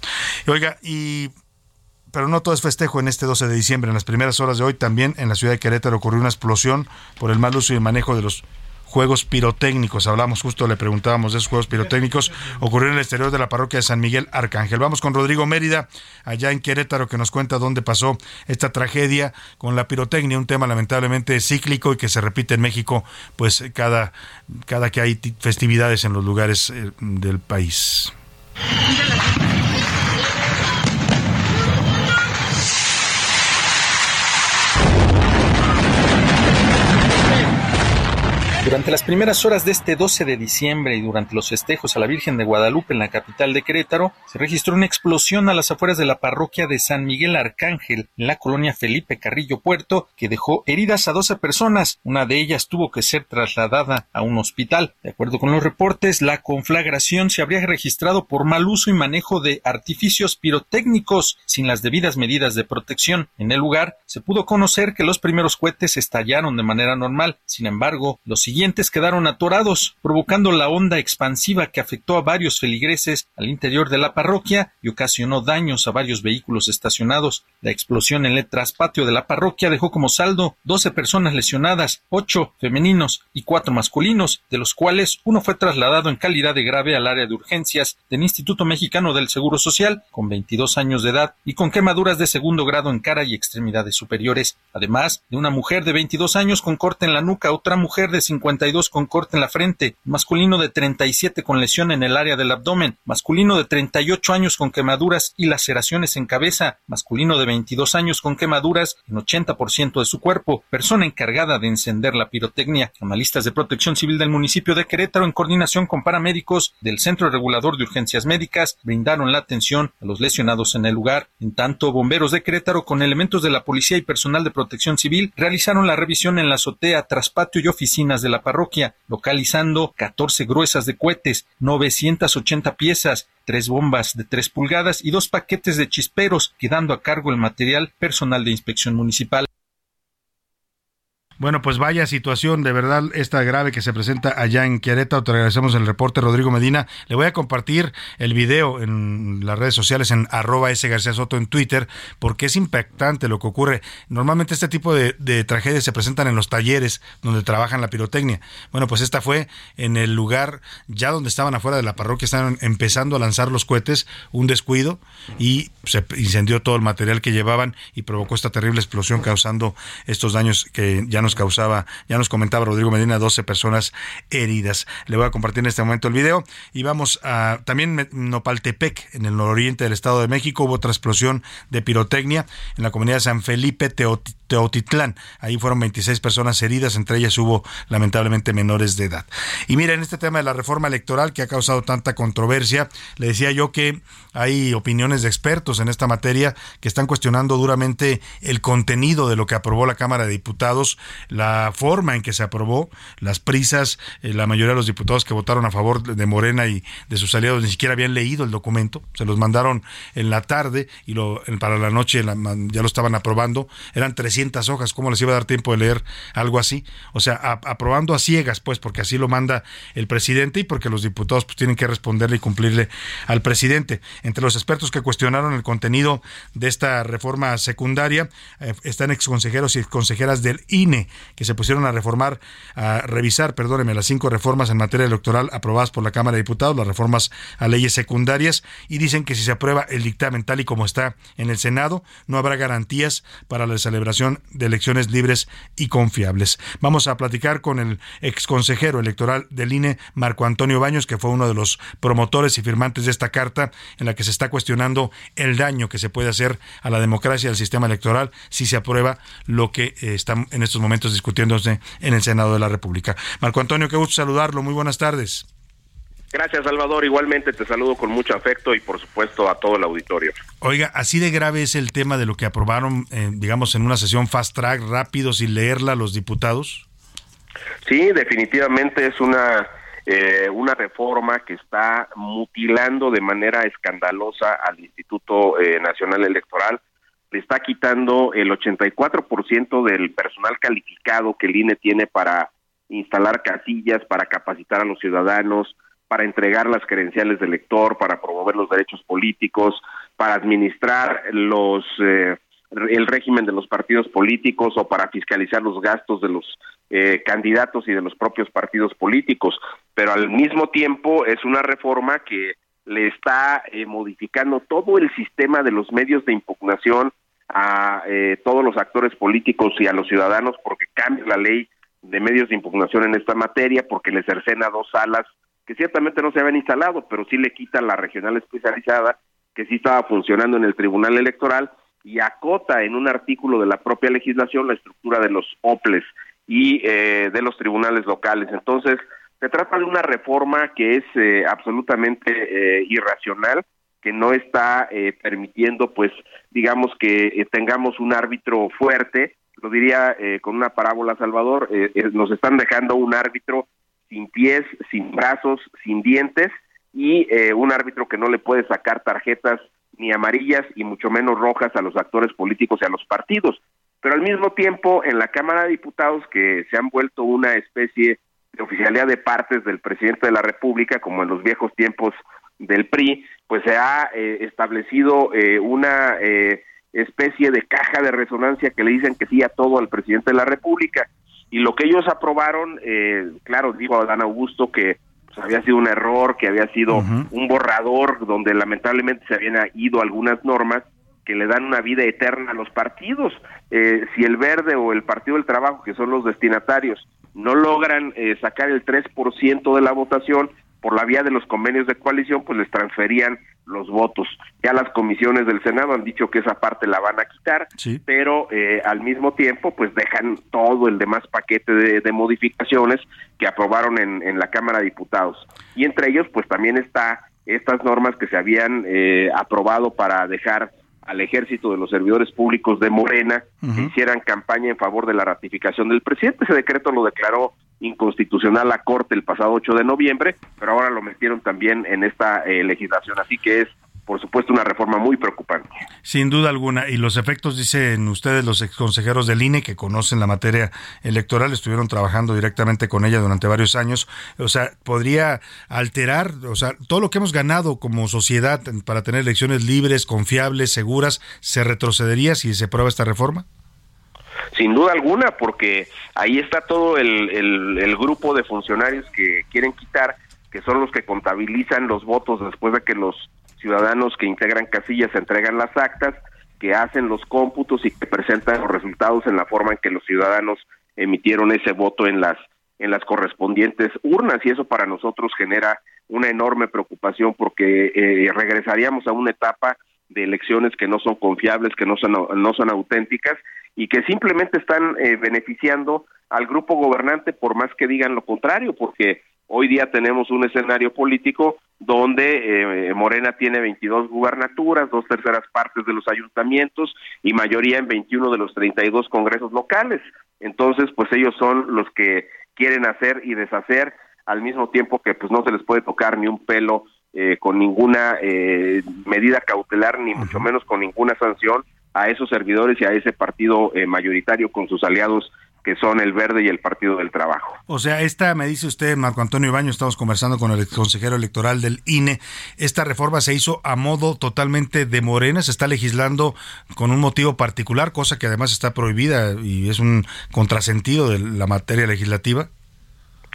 oiga, y pero no todo es festejo en este 12 de diciembre. En las primeras horas de hoy también en la ciudad de Querétaro ocurrió una explosión por el mal uso y el manejo de los juegos pirotécnicos. Hablamos justo, le preguntábamos de esos juegos pirotécnicos. Ocurrió en el exterior de la parroquia de San Miguel Arcángel. Vamos con Rodrigo Mérida, allá en Querétaro, que nos cuenta dónde pasó esta tragedia con la pirotecnia, un tema lamentablemente cíclico y que se repite en México, pues cada, cada que hay festividades en los lugares eh, del país. Durante las primeras horas de este 12 de diciembre y durante los festejos a la Virgen de Guadalupe en la capital de Querétaro, se registró una explosión a las afueras de la parroquia de San Miguel Arcángel, en la colonia Felipe Carrillo Puerto, que dejó heridas a 12 personas. Una de ellas tuvo que ser trasladada a un hospital. De acuerdo con los reportes, la conflagración se habría registrado por mal uso y manejo de artificios pirotécnicos sin las debidas medidas de protección. En el lugar se pudo conocer que los primeros cohetes estallaron de manera normal. Sin embargo, los siguientes quedaron atorados, provocando la onda expansiva que afectó a varios feligreses al interior de la parroquia y ocasionó daños a varios vehículos estacionados. La explosión en el traspatio de la parroquia dejó como saldo 12 personas lesionadas, 8 femeninos y 4 masculinos, de los cuales uno fue trasladado en calidad de grave al área de urgencias del Instituto Mexicano del Seguro Social, con 22 años de edad y con quemaduras de segundo grado en cara y extremidades superiores, además de una mujer de 22 años con corte en la nuca, otra mujer de 50 con corte en la frente, masculino de 37 con lesión en el área del abdomen, masculino de 38 años con quemaduras y laceraciones en cabeza, masculino de 22 años con quemaduras en 80% de su cuerpo, persona encargada de encender la pirotecnia. Analistas de protección civil del municipio de Querétaro, en coordinación con paramédicos del Centro Regulador de Urgencias Médicas, brindaron la atención a los lesionados en el lugar. En tanto, bomberos de Querétaro, con elementos de la policía y personal de protección civil, realizaron la revisión en la azotea, traspatio y oficinas de la parroquia, localizando 14 gruesas de cohetes, 980 piezas, tres bombas de tres pulgadas y dos paquetes de chisperos, quedando a cargo el material personal de inspección municipal. Bueno, pues vaya situación de verdad esta grave que se presenta allá en Querétaro. Te agradecemos el reporte, Rodrigo Medina. Le voy a compartir el video en las redes sociales en arroba S García Soto en Twitter, porque es impactante lo que ocurre. Normalmente este tipo de, tragedias se presentan en los talleres donde trabajan la pirotecnia. Bueno, pues esta fue en el lugar ya donde estaban afuera de la parroquia, estaban empezando a lanzar los cohetes, un descuido y se incendió todo el material que llevaban y provocó esta terrible explosión causando estos daños que ya nos causaba, ya nos comentaba Rodrigo Medina, 12 personas heridas. Le voy a compartir en este momento el video y vamos a también Nopaltepec, en el nororiente del Estado de México, hubo otra explosión de pirotecnia en la comunidad de San Felipe Teotitlán. Ahí fueron 26 personas heridas, entre ellas hubo lamentablemente menores de edad. Y mira, en este tema de la reforma electoral que ha causado tanta controversia, le decía yo que hay opiniones de expertos en esta materia que están cuestionando duramente el contenido de lo que aprobó la Cámara de Diputados, la forma en que se aprobó, las prisas, eh, la mayoría de los diputados que votaron a favor de Morena y de sus aliados ni siquiera habían leído el documento, se los mandaron en la tarde y lo, para la noche ya lo estaban aprobando, eran 300 hojas, ¿cómo les iba a dar tiempo de leer algo así? O sea, aprobando a ciegas, pues, porque así lo manda el presidente y porque los diputados pues, tienen que responderle y cumplirle al presidente. Entre los expertos que cuestionaron el contenido de esta reforma secundaria eh, están exconsejeros y consejeras del INE que se pusieron a reformar, a revisar, perdóneme, las cinco reformas en materia electoral aprobadas por la Cámara de Diputados, las reformas a leyes secundarias, y dicen que si se aprueba el dictamen tal y como está en el Senado, no habrá garantías para la celebración de elecciones libres y confiables. Vamos a platicar con el exconsejero electoral del INE, Marco Antonio Baños, que fue uno de los promotores y firmantes de esta carta en la que se está cuestionando el daño que se puede hacer a la democracia y al sistema electoral si se aprueba lo que eh, está en estos momentos discutiéndose en el Senado de la República. Marco Antonio, qué gusto saludarlo. Muy buenas tardes. Gracias, Salvador. Igualmente te saludo con mucho afecto y, por supuesto, a todo el auditorio. Oiga, así de grave es el tema de lo que aprobaron, eh, digamos, en una sesión fast track, rápido, sin leerla los diputados. Sí, definitivamente es una eh, una reforma que está mutilando de manera escandalosa al Instituto eh, Nacional Electoral, le está quitando el 84% del personal calificado que el INE tiene para instalar casillas, para capacitar a los ciudadanos, para entregar las credenciales del elector, para promover los derechos políticos, para administrar los eh, el régimen de los partidos políticos o para fiscalizar los gastos de los eh, candidatos y de los propios partidos políticos, pero al mismo tiempo es una reforma que le está eh, modificando todo el sistema de los medios de impugnación a eh, todos los actores políticos y a los ciudadanos porque cambia la ley de medios de impugnación en esta materia porque le cercena dos salas que ciertamente no se habían instalado, pero sí le quita la regional especializada que sí estaba funcionando en el Tribunal Electoral y acota en un artículo de la propia legislación la estructura de los OPLES y eh, de los tribunales locales. Entonces, se trata de una reforma que es eh, absolutamente eh, irracional, que no está permitiendo, pues, digamos que tengamos un árbitro fuerte, lo diría con una parábola, Salvador, nos están dejando un árbitro sin pies, sin brazos, sin dientes y un árbitro que no le puede sacar tarjetas ni amarillas y mucho menos rojas a los actores políticos y a los partidos. Pero al mismo tiempo, en la Cámara de Diputados, que se han vuelto una especie de oficialidad de partes del presidente de la República, como en los viejos tiempos del PRI, pues se ha eh, establecido eh, una eh, especie de caja de resonancia que le dicen que sí a todo al presidente de la República. Y lo que ellos aprobaron, claro, dijo a Dan Augusto que pues, había sido un error, que había sido un borrador donde lamentablemente se habían ido algunas normas que le dan una vida eterna a los partidos. Eh, si el Verde o el Partido del Trabajo, que son los destinatarios, no logran eh, sacar el 3% de la votación, por la vía de los convenios de coalición, pues les transferían los votos. Ya las comisiones del Senado han dicho que esa parte la van a quitar, pero eh, al mismo tiempo, pues dejan todo el demás paquete de, modificaciones que aprobaron en, en, la Cámara de Diputados. Y entre ellos, pues también está estas normas que se habían eh, aprobado para dejar al ejército de los servidores públicos de Morena que hicieran campaña en favor de la ratificación del presidente. Ese decreto lo declaró inconstitucional la Corte el pasado 8 de noviembre, pero ahora lo metieron también en esta eh, legislación. Así que es por supuesto, una reforma muy preocupante. Sin duda alguna. Y los efectos, dicen ustedes, los consejeros del INE, que conocen la materia electoral, estuvieron trabajando directamente con ella durante varios años. O sea, podría alterar, o sea, todo lo que hemos ganado como sociedad para tener elecciones libres, confiables, seguras, ¿se retrocedería si se aprueba esta reforma? Sin duda alguna, porque ahí está todo el, el grupo de funcionarios que quieren quitar, que son los que contabilizan los votos después de que los ciudadanos que integran casillas entregan las actas, que hacen los cómputos y que presentan los resultados en la forma en que los ciudadanos emitieron ese voto en las en las correspondientes urnas. Y eso para nosotros genera una enorme preocupación porque eh, regresaríamos a una etapa de elecciones que no son confiables, que no son, no son auténticas y que simplemente están eh, beneficiando al grupo gobernante por más que digan lo contrario, porque hoy día tenemos un escenario político donde eh, Morena tiene 22 gubernaturas, dos terceras partes de los ayuntamientos y mayoría en 21 de los 32 congresos locales. Entonces, pues ellos son los que quieren hacer y deshacer al mismo tiempo que pues no se les puede tocar ni un pelo eh, con ninguna eh, medida cautelar ni mucho menos con ninguna sanción a esos servidores y a ese partido eh, mayoritario con sus aliados que son el Verde y el Partido del Trabajo. O sea, esta, me dice usted, Marco Antonio Ibaño, estamos conversando con el consejero electoral del INE, esta reforma se hizo a modo totalmente de Morena, se está legislando con un motivo particular, cosa que además está prohibida y es un contrasentido de la materia legislativa.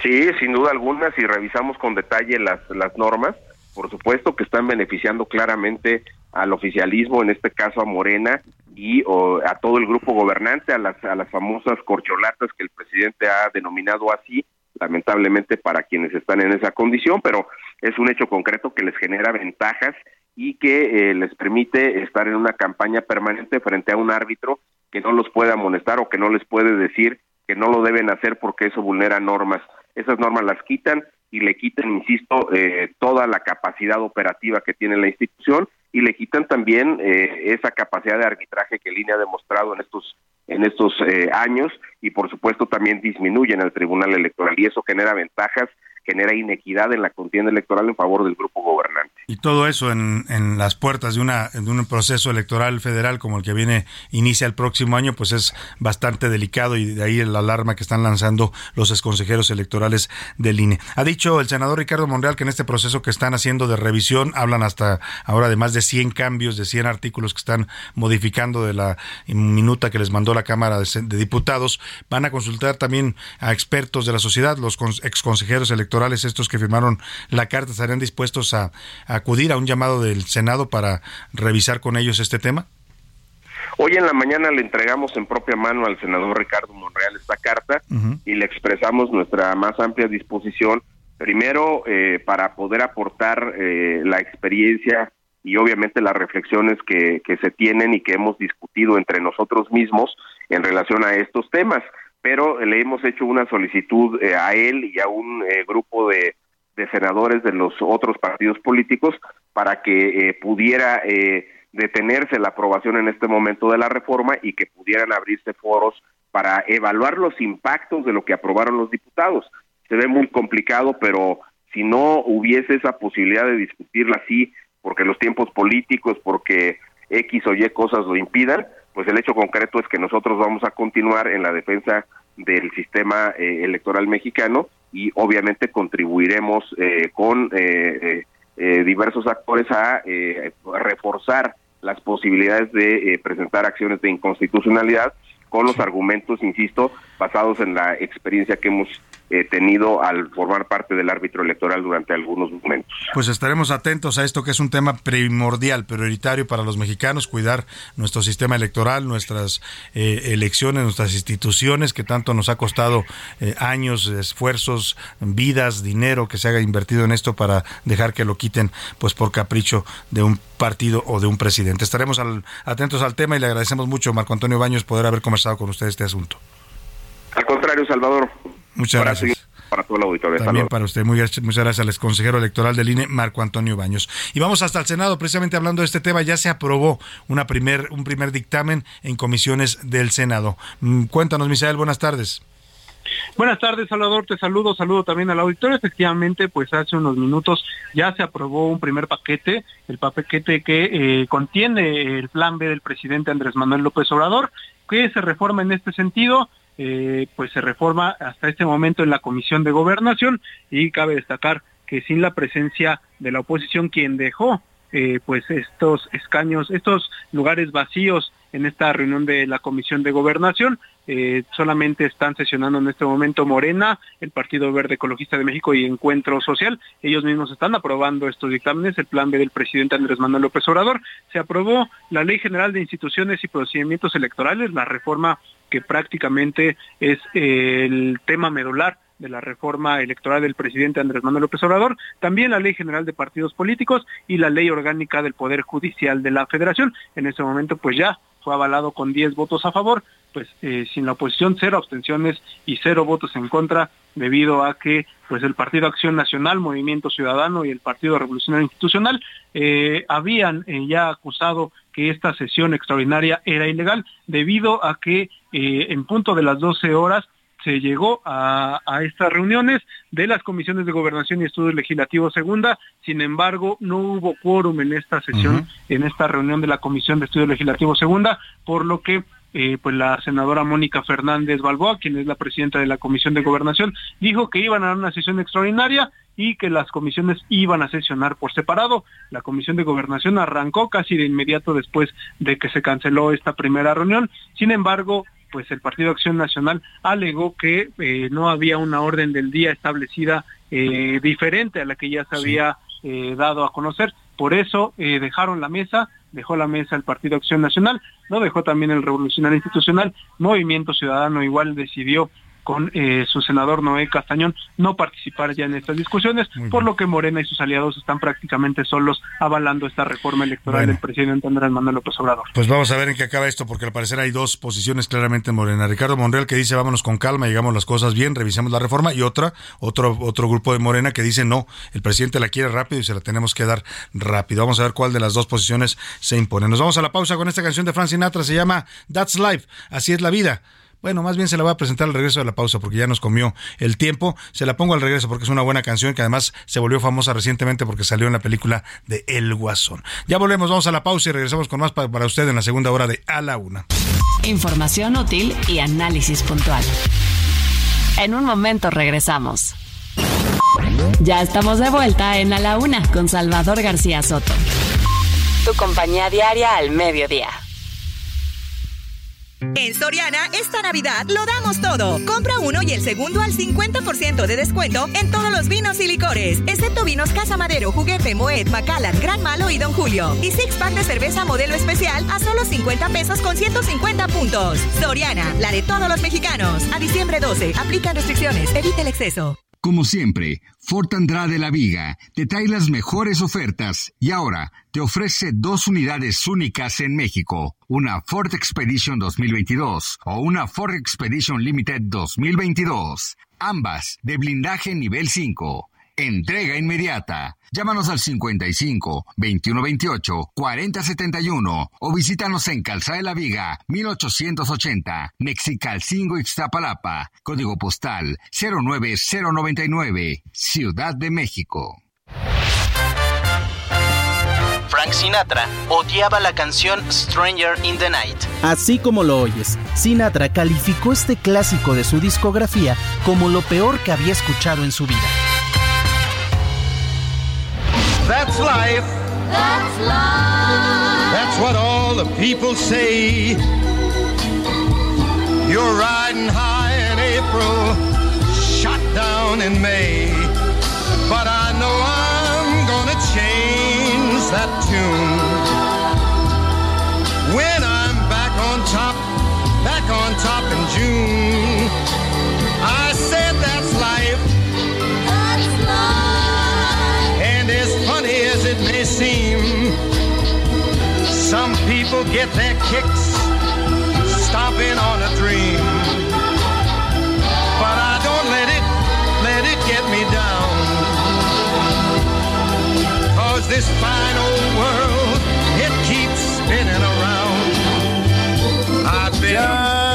Sí, sin duda alguna, si revisamos con detalle las, las normas, por supuesto que están beneficiando claramente al oficialismo, en este caso a Morena y a todo el grupo gobernante, a las, a las famosas corcholatas que el presidente ha denominado así, lamentablemente para quienes están en esa condición, pero es un hecho concreto que les genera ventajas y que eh, les permite estar en una campaña permanente frente a un árbitro que no los puede amonestar o que no les puede decir que no lo deben hacer porque eso vulnera normas. Esas normas las quitan y le quitan, insisto, eh, toda la capacidad operativa que tiene la institución y le quitan también eh, esa capacidad de arbitraje que Línea ha demostrado en estos en estos eh, años y por supuesto también disminuyen al Tribunal Electoral y eso genera ventajas genera inequidad en la contienda electoral en favor del grupo gobernante. Y todo eso en, en las puertas de, una, de un proceso electoral federal como el que viene, inicia el próximo año, pues es bastante delicado y de ahí la alarma que están lanzando los exconsejeros electorales del INE. Ha dicho el senador Ricardo Monreal que en este proceso que están haciendo de revisión, hablan hasta ahora de más de 100 cambios, de 100 artículos que están modificando de la minuta que les mandó la Cámara de, Diputados, van a consultar también a expertos de la sociedad, los exconsejeros electorales estos que firmaron la carta, estarían dispuestos a, acudir a un llamado del Senado para revisar con ellos este tema? Hoy en la mañana le entregamos en propia mano al senador Ricardo Monreal esta carta y le expresamos nuestra más amplia disposición, primero eh, para poder aportar eh, la experiencia y obviamente las reflexiones que, que se tienen y que hemos discutido entre nosotros mismos en relación a estos temas pero le hemos hecho una solicitud eh, a él y a un eh, grupo de, senadores de los otros partidos políticos para que eh, pudiera detenerse la aprobación en este momento de la reforma y que pudieran abrirse foros para evaluar los impactos de lo que aprobaron los diputados. Se ve muy complicado, pero si no hubiese esa posibilidad de discutirla así, porque los tiempos políticos, porque X o Y cosas lo impidan, pues el hecho concreto es que nosotros vamos a continuar en la defensa del sistema eh, electoral mexicano y obviamente contribuiremos eh, con eh, diversos actores a reforzar las posibilidades de presentar acciones de inconstitucionalidad con los argumentos, insisto, basados en la experiencia que hemos eh, tenido al formar parte del árbitro electoral durante algunos momentos. Pues estaremos atentos a esto que es un tema primordial, prioritario para los mexicanos, cuidar nuestro sistema electoral, nuestras eh, elecciones, nuestras instituciones, que tanto nos ha costado eh, años, esfuerzos, vidas, dinero que se haya invertido en esto para dejar que lo quiten pues por capricho de un partido o de un presidente. Estaremos atentos al tema y le agradecemos mucho, Marco Antonio Baños, poder haber conversado con usted este asunto. Contrario, Salvador. Muchas gracias. Para todo el auditorio. También para usted. Muy, muchas gracias al consejero electoral del INE, Marco Antonio Baños. Y vamos hasta el Senado, precisamente hablando de este tema. Ya se aprobó una primer, un primer dictamen en comisiones del Senado. Mm, cuéntanos, Misael, buenas tardes. Buenas tardes, Salvador. Te saludo, saludo también al auditorio. Efectivamente, pues hace unos minutos ya se aprobó un primer paquete, el paquete que eh, contiene el plan B del presidente Andrés Manuel López Obrador, que se reforma en este sentido eh, pues se reforma hasta este momento en la Comisión de Gobernación y cabe destacar que sin la presencia de la oposición quien dejó eh, pues estos escaños, estos lugares vacíos en esta reunión de la Comisión de Gobernación. Eh, solamente están sesionando en este momento Morena, el Partido Verde Ecologista de México y Encuentro Social. Ellos mismos están aprobando estos dictámenes. El plan B del presidente Andrés Manuel López Obrador. Se aprobó la Ley General de Instituciones y Procedimientos Electorales, la reforma que prácticamente es eh, el tema medular de la reforma electoral del presidente Andrés Manuel López Obrador, también la Ley General de Partidos Políticos y la Ley Orgánica del Poder Judicial de la Federación. En ese momento, pues ya fue avalado con 10 votos a favor, pues eh, sin la oposición, cero abstenciones y cero votos en contra, debido a que pues el Partido Acción Nacional, Movimiento Ciudadano y el Partido Revolucionario Institucional eh, habían eh, ya acusado que esta sesión extraordinaria era ilegal, debido a que en punto de las 12 horas se llegó a, estas reuniones de las comisiones de gobernación y estudios legislativos segunda, sin embargo no hubo quórum en esta sesión, en esta reunión de la comisión de estudios legislativos segunda, por lo que eh, pues la senadora Mónica Fernández Balboa, quien es la presidenta de la Comisión de Gobernación, dijo que iban a una sesión extraordinaria y que las comisiones iban a sesionar por separado. La Comisión de Gobernación arrancó casi de inmediato después de que se canceló esta primera reunión. Sin embargo, pues el Partido Acción Nacional alegó que eh, no había una orden del día establecida eh, diferente a la que ya se había eh, dado a conocer. Por eso dejaron la mesa, dejó la mesa el Partido Acción Nacional, no dejó también el Revolucionario Institucional, Movimiento Ciudadano igual decidió con eh, su senador Noé Castañón no participar ya en estas discusiones, por lo que Morena y sus aliados están prácticamente solos avalando esta reforma electoral del presidente Andrés Manuel López Obrador. Pues vamos a ver en qué acaba esto, porque al parecer hay dos posiciones claramente en Morena. Ricardo Monreal que dice vámonos con calma, llegamos las cosas bien, revisemos la reforma, y otra, otro, otro grupo de Morena que dice no, el presidente la quiere rápido y se la tenemos que dar rápido. Vamos a ver cuál de las dos posiciones se impone. Nos vamos a la pausa con esta canción de Frank Sinatra, se llama That's Life, así es la vida. Bueno, más bien se la voy a presentar al regreso de la pausa porque ya nos comió el tiempo. Se la pongo al regreso porque es una buena canción que además se volvió famosa recientemente porque salió en la película de El Guasón. Ya volvemos, vamos a la pausa y regresamos con más para usted en la segunda hora de A la Una. Información útil y análisis puntual. En un momento regresamos. Ya estamos de vuelta en A la Una con Salvador García Soto. Tu compañía diaria al mediodía. En Soriana, esta Navidad lo damos todo. Compra uno y el segundo al 50% de descuento en todos los vinos y licores, excepto vinos Casa Madero, Juguete, Moet, Macallan, Gran Malo y Don Julio. Y six pack de cerveza modelo especial a solo 50 pesos con 150 puntos. Soriana, la de todos los mexicanos. A diciembre 12, aplican restricciones, evita el exceso. Como siempre, Fort Andrade La Viga te trae las mejores ofertas y ahora te ofrece dos unidades únicas en México, una Ford Expedition 2022 o una Ford Expedition Limited 2022, ambas de blindaje nivel 5. Entrega inmediata. Llámanos al 55 2128 4071 o visítanos en Calzada de la Viga 1880, Mexicalcingo Ixtapalapa, código postal 09099, Ciudad de México. Frank Sinatra odiaba la canción Stranger in the Night. Así como lo oyes, Sinatra calificó este clásico de su discografía como lo peor que había escuchado en su vida. That's life. That's life. That's what all the people say. You're riding high in April, shot down in May. But I know I'm gonna change that tune. When I'm back on top, back on top in June. People get their kicks stomping on a dream. But I don't let it, let it get me down. Cause this fine old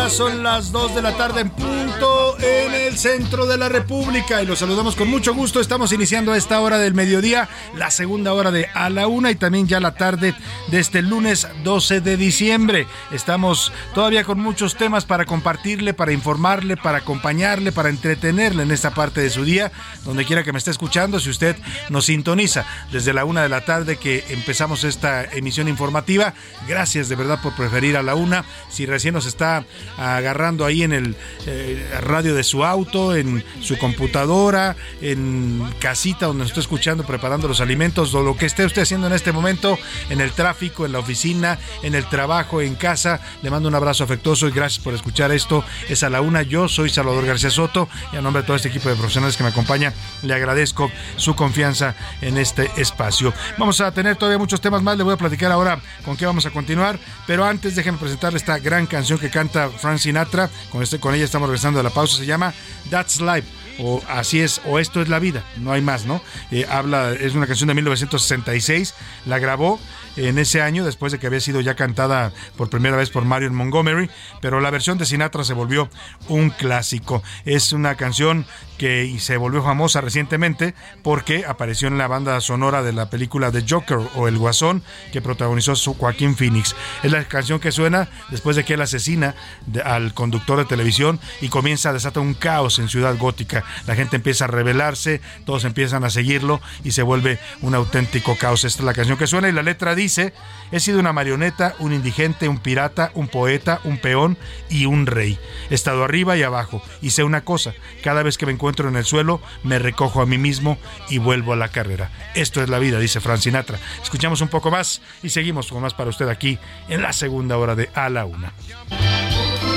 son las 2 de la tarde en punto en el centro de la República y los saludamos con mucho gusto. Estamos iniciando a esta hora del mediodía, la segunda hora de a la una y también ya la tarde de este lunes 12 de diciembre. Estamos todavía con muchos temas para compartirle, para informarle, para acompañarle, para entretenerle en esta parte de su día, donde quiera que me esté escuchando. Si usted nos sintoniza desde la una de la tarde que empezamos esta emisión informativa, gracias de verdad por preferir a la una. Si recién nos está agarrando ahí en el eh, radio de su auto, en su computadora, en casita donde nos está escuchando, preparando los alimentos, o lo que esté usted haciendo en este momento, en el tráfico, en la oficina, en el trabajo, en casa, le mando un abrazo afectuoso y gracias por escuchar esto. Es a la una. Yo soy Salvador García Soto y a nombre de todo este equipo de profesionales que me acompaña, le agradezco su confianza en este espacio. Vamos a tener todavía muchos temas más. Le voy a platicar ahora con qué vamos a continuar, pero antes déjenme presentarle esta gran canción que canta Frank Sinatra. Con, este, con ella estamos regresando de la pausa. Se llama That's Life o así es, o esto es la vida, no hay más, ¿no? Eh, habla, es una canción de 1966, la grabó en ese año, después de que había sido ya cantada por primera vez por Marion Montgomery, pero la versión de Sinatra se volvió un clásico. Es una canción que se volvió famosa recientemente porque apareció en la banda sonora de la película The Joker o El Guasón que protagonizó su Joaquín Phoenix. Es la canción que suena después de que él asesina al conductor de televisión y comienza a desatar un caos en Ciudad Gótica. La gente empieza a rebelarse, todos empiezan a seguirlo y se vuelve un auténtico caos. Esta es la canción que suena y la letra dice, he sido una marioneta, un indigente, un pirata, un poeta, un peón y un rey. He estado arriba y abajo y sé una cosa, cada vez que me encuentro en el suelo, me recojo a mí mismo y vuelvo a la carrera. Esto es la vida, dice Frank Sinatra. Escuchamos un poco más y seguimos con más para usted aquí en la segunda hora de A la Una.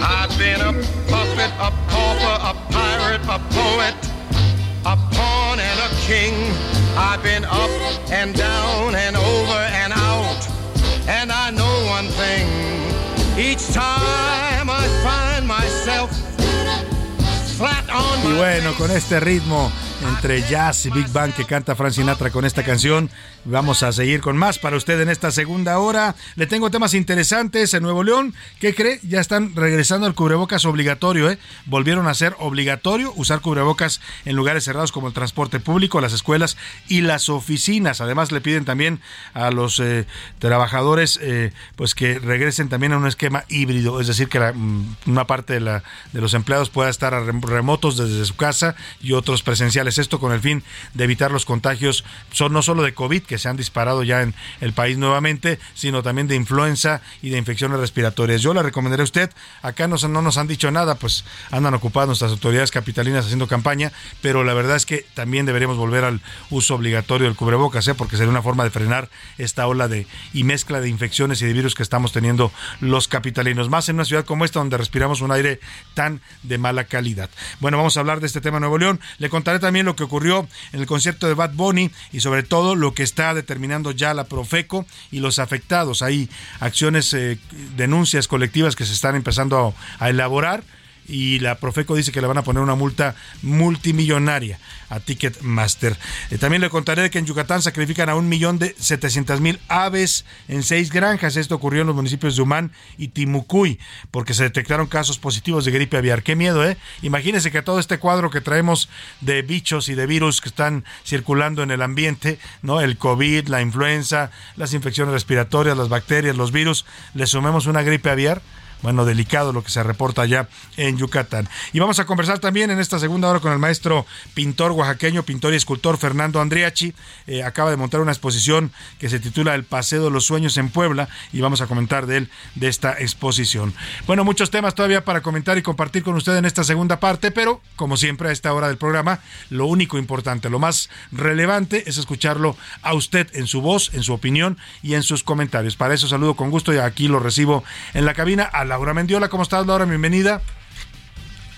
I've been a puppet, a pauper, a pirate, a poet, a pawn and a king. I've been up and down and over and out. And I know one thing. Each time I find myself flat on Y my bueno, con este ritmo entre jazz y big band que canta Frank Sinatra con esta canción, vamos a seguir con más para usted en esta segunda hora. Le tengo temas interesantes en Nuevo León. ¿Qué cree? Ya están regresando al cubrebocas obligatorio, ¿eh? Volvieron a ser obligatorio usar cubrebocas en lugares cerrados como el transporte público, las escuelas y las oficinas. Además le piden también a los eh, trabajadores eh, pues que regresen también a un esquema híbrido, es decir, que mm, una parte de, la, de los empleados pueda estar remotos desde su casa y otros presenciales. Esto con el fin de evitar los contagios, son no solo de COVID, que se han disparado ya en el país nuevamente, sino también de influenza y de infecciones respiratorias. Yo le recomendaré a usted, acá nos- no nos han dicho nada, pues andan ocupadas nuestras autoridades capitalinas haciendo campaña, pero la verdad es que también deberíamos volver al uso obligatorio del cubrebocas, ¿eh? porque sería una forma de frenar esta ola de y mezcla de infecciones y de virus que estamos teniendo los capitalinos, más en una ciudad como esta donde respiramos un aire tan de mala calidad. Bueno, vamos a hablar de este tema en Nuevo León. Le contaré también lo que ocurrió en el concierto de Bad Bunny y sobre todo lo que está determinando ya la Profeco y los afectados. Hay acciones, eh, denuncias colectivas que se están empezando a, a elaborar y la Profeco dice que le van a poner una multa multimillonaria a Ticketmaster. Eh, también le contaré que en Yucatán sacrifican a un millón de setecientas mil aves en seis granjas. Esto ocurrió en los municipios de Humán y Timucuy, porque se detectaron casos positivos de gripe aviar. Qué miedo, ¿eh? Imagínense que todo este cuadro que traemos de bichos y de virus que están circulando en el ambiente, ¿no? El COVID, la influenza, las infecciones respiratorias, las bacterias, los virus, le sumemos una gripe aviar bueno, delicado lo que se reporta allá en Yucatán. Y vamos a conversar también en esta segunda hora con el maestro pintor oaxaqueño, pintor y escultor Fernando Andriachi. Eh, acaba de montar una exposición que se titula El Paseo de los Sueños en Puebla y vamos a comentar de él, de esta exposición. Bueno, muchos temas todavía para comentar y compartir con usted en esta segunda parte, pero como siempre a esta hora del programa, lo único importante, lo más relevante es escucharlo a usted en su voz, en su opinión y en sus comentarios. Para eso saludo con gusto y aquí lo recibo en la cabina a Laura Mendiola. ¿Cómo estás, Laura? Bienvenida.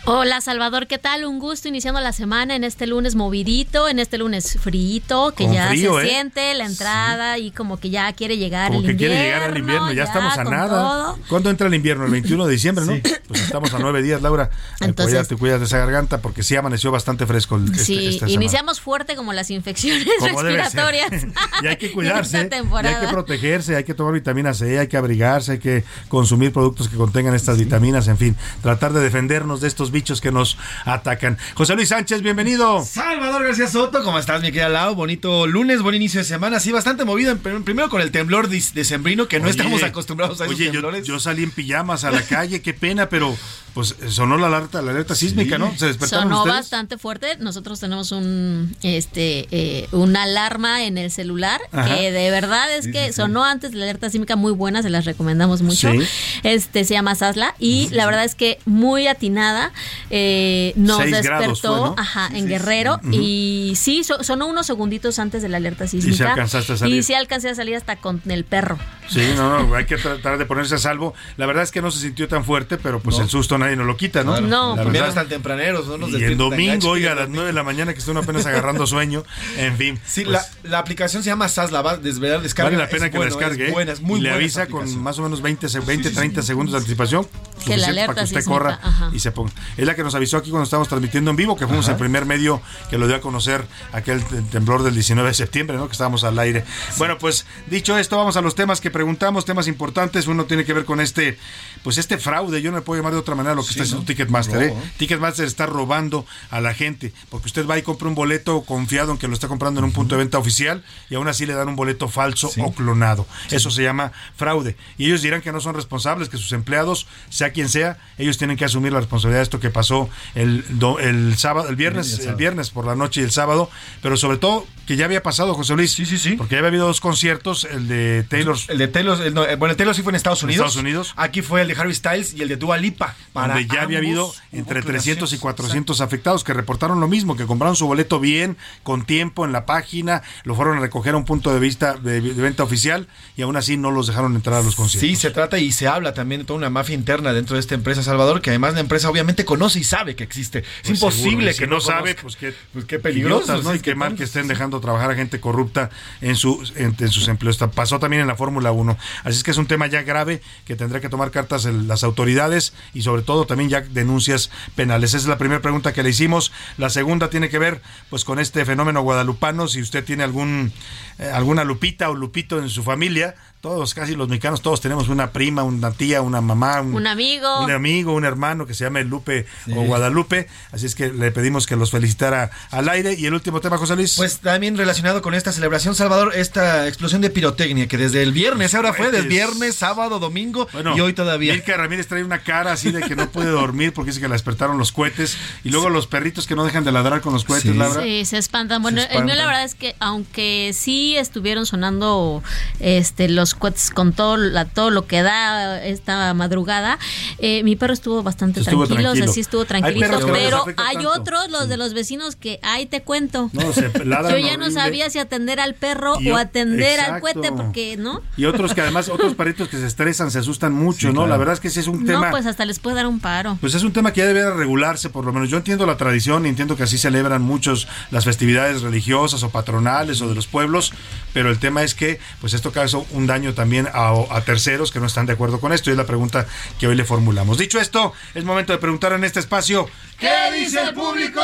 Hola Salvador, ¿qué tal? Un gusto iniciando la semana en este lunes movidito, en este lunes frito, que Con ya frío, se ¿eh? siente la entrada y como que ya quiere llegar Como el que invierno. quiere llegar al invierno, ya, estamos a nada. todo. ¿Cuándo entra el invierno? El 21 de diciembre, ¿no? Pues estamos a nueve días, Laura. Ay, Entonces- cuídate, cuidas de esa garganta porque sí amaneció bastante fresco. el- este- Sí, esta iniciamos fuerte como las infecciones Como respiratorias. y hay que cuidarse, y hay que protegerse, hay que tomar vitamina C, hay que abrigarse, hay que consumir productos que contengan estas vitaminas, en fin, tratar de defendernos de estos bichos que nos atacan. José Luis Sánchez, bienvenido. Salvador García Soto, ¿cómo estás, mi querida Lau? Bonito lunes, buen inicio de semana. Sí, bastante movido. Primero con el temblor decembrino, que no Oye, estamos acostumbrados a esos Oye, yo salí en pijamas a la calle, qué pena, pero pues sonó la alerta, la alerta sísmica, ¿no? Se despertaron Sonó ustedes. bastante fuerte. Nosotros tenemos un este eh, una alarma en el celular Ajá. que de verdad es Sí, que sí, sí. sonó antes de la alerta sísmica muy buena, se las recomendamos mucho. Sí. Este se llama Sasla y la verdad es que muy atinada eh, nos Seis despertó, grados fue, ¿no? ajá, en Guerrero y sí so- sonó unos segunditos antes de la alerta sísmica. alcanzaste a salir. Y sí alcancé a salir hasta con el perro. Sí, no, no, hay que tratar de ponerse a salvo. La verdad es que no se sintió tan fuerte, pero pues el susto nadie nos lo quita, ¿no? No. La También verdad. están tempraneros, ¿no? Nos y el domingo, oiga, a las 9 de la mañana que están apenas agarrando sueño. En fin. Sí, pues, la, la aplicación se llama SAS, la va a desvelar, descarga. Vale la pena Es que bueno, la descargue. Es buena, es muy y le buena avisa con más o menos 20, se- 20 30 segundos de anticipación. Que la suficiente alerta para que usted corra ajá. y se ponga. Es la que nos avisó aquí cuando estábamos transmitiendo en vivo, que fuimos Ajá. el primer medio que lo dio a conocer aquel te- temblor del 19 de septiembre, ¿no? Que estábamos al aire. Bueno, pues dicho esto, vamos a los temas que preguntamos, temas importantes. Uno tiene que ver con este, pues este fraude. Yo no le puedo llamar de otra manera lo que está haciendo Ticketmaster. ¿eh? Ticketmaster está robando a la gente, porque usted va y compra un boleto confiado en que lo está comprando en un punto de venta oficial y aún así le dan un boleto falso o clonado. Eso se llama fraude. Y ellos dirán que no son responsables, que sus empleados, sea quien sea, ellos tienen que asumir la responsabilidad de esto que pasó el, el sábado, el viernes, El viernes por la noche y el sábado, pero sobre todo que ya había pasado, José Luis. Sí, sí, sí. Porque ya había habido dos conciertos, el de Taylor. El de Taylor, el- no, eh, bueno, el Taylor sí fue en Estados En Unidos. Estados Unidos. Aquí fue el de Harry Styles y el de Dua Lipa. Para donde ya había habido entre clonaciones. 300 y 400 afectados que reportaron lo mismo, que compraron su boleto bien, con tiempo en la página, lo fueron a recoger a un punto de vista de, de venta oficial y aún así no los dejaron entrar a los conciertos. Sí, se trata y se habla también de toda una mafia interna dentro de esta empresa Salvador, que además la empresa obviamente conoce y sabe que existe. Es Pues imposible seguro, y que si no, no sabe, pues qué, Pues qué peligroso, idiotas, ¿no? Y qué mal que estén dejando trabajar a gente corrupta en, su, en, en sus empleos. Pasó también en la Fórmula 1. Así es que es un tema ya grave que tendrá que tomar cartas las autoridades y sobre todo también ya denuncias penales. Esa es la primera pregunta que le hicimos. La segunda tiene que ver pues con este fenómeno guadalupano. Si usted tiene algún eh, alguna lupita o lupito en su familia, todos, casi los mexicanos, todos tenemos una prima, una tía, una mamá, Un amigo. un amigo, un hermano que se llame Lupe o Guadalupe. Así es que le pedimos que los felicitara al aire. Y el último tema, José Luis. Pues también relacionado con esta celebración, Salvador, esta explosión de pirotecnia que desde el viernes, ahora fue del viernes, sábado, domingo Bueno, y hoy todavía. Milka Ramírez trae una cara así de que no puede dormir porque dice que la despertaron los cohetes. Y luego los perritos que no dejan de ladrar con los cohetes, Sí. Laura. Sí, se espantan. Bueno, Se el mío la verdad es que aunque sí estuvieron sonando este los cohetes con todo la, todo lo que da esta madrugada, eh, mi perro estuvo bastante Estuvo tranquilo, o sea, tranquilo. sí estuvo tranquilito, pero hay tanto. otros, los de los vecinos que ahí te cuento. No, se ladran Yo ya no sabía si atender al perro Y o atender al cohete porque, ¿no? Y otros que además, otros perritos que se estresan, se asustan mucho, Sí, ¿no? claro. La verdad es que ese es un tema. No, pues hasta les puede dar un paro. Pues es un tema que ya debe regularse, por lo menos. Yo entiendo la tradición y entiendo que así celebran muchos las festividades religiosas o patronales o de los pueblos, pero el tema es que, pues esto causa un daño también a, terceros que no están de acuerdo con esto y es la pregunta que hoy le formulamos. Dicho esto, es momento de preguntar en este espacio. ¿Qué dice el público?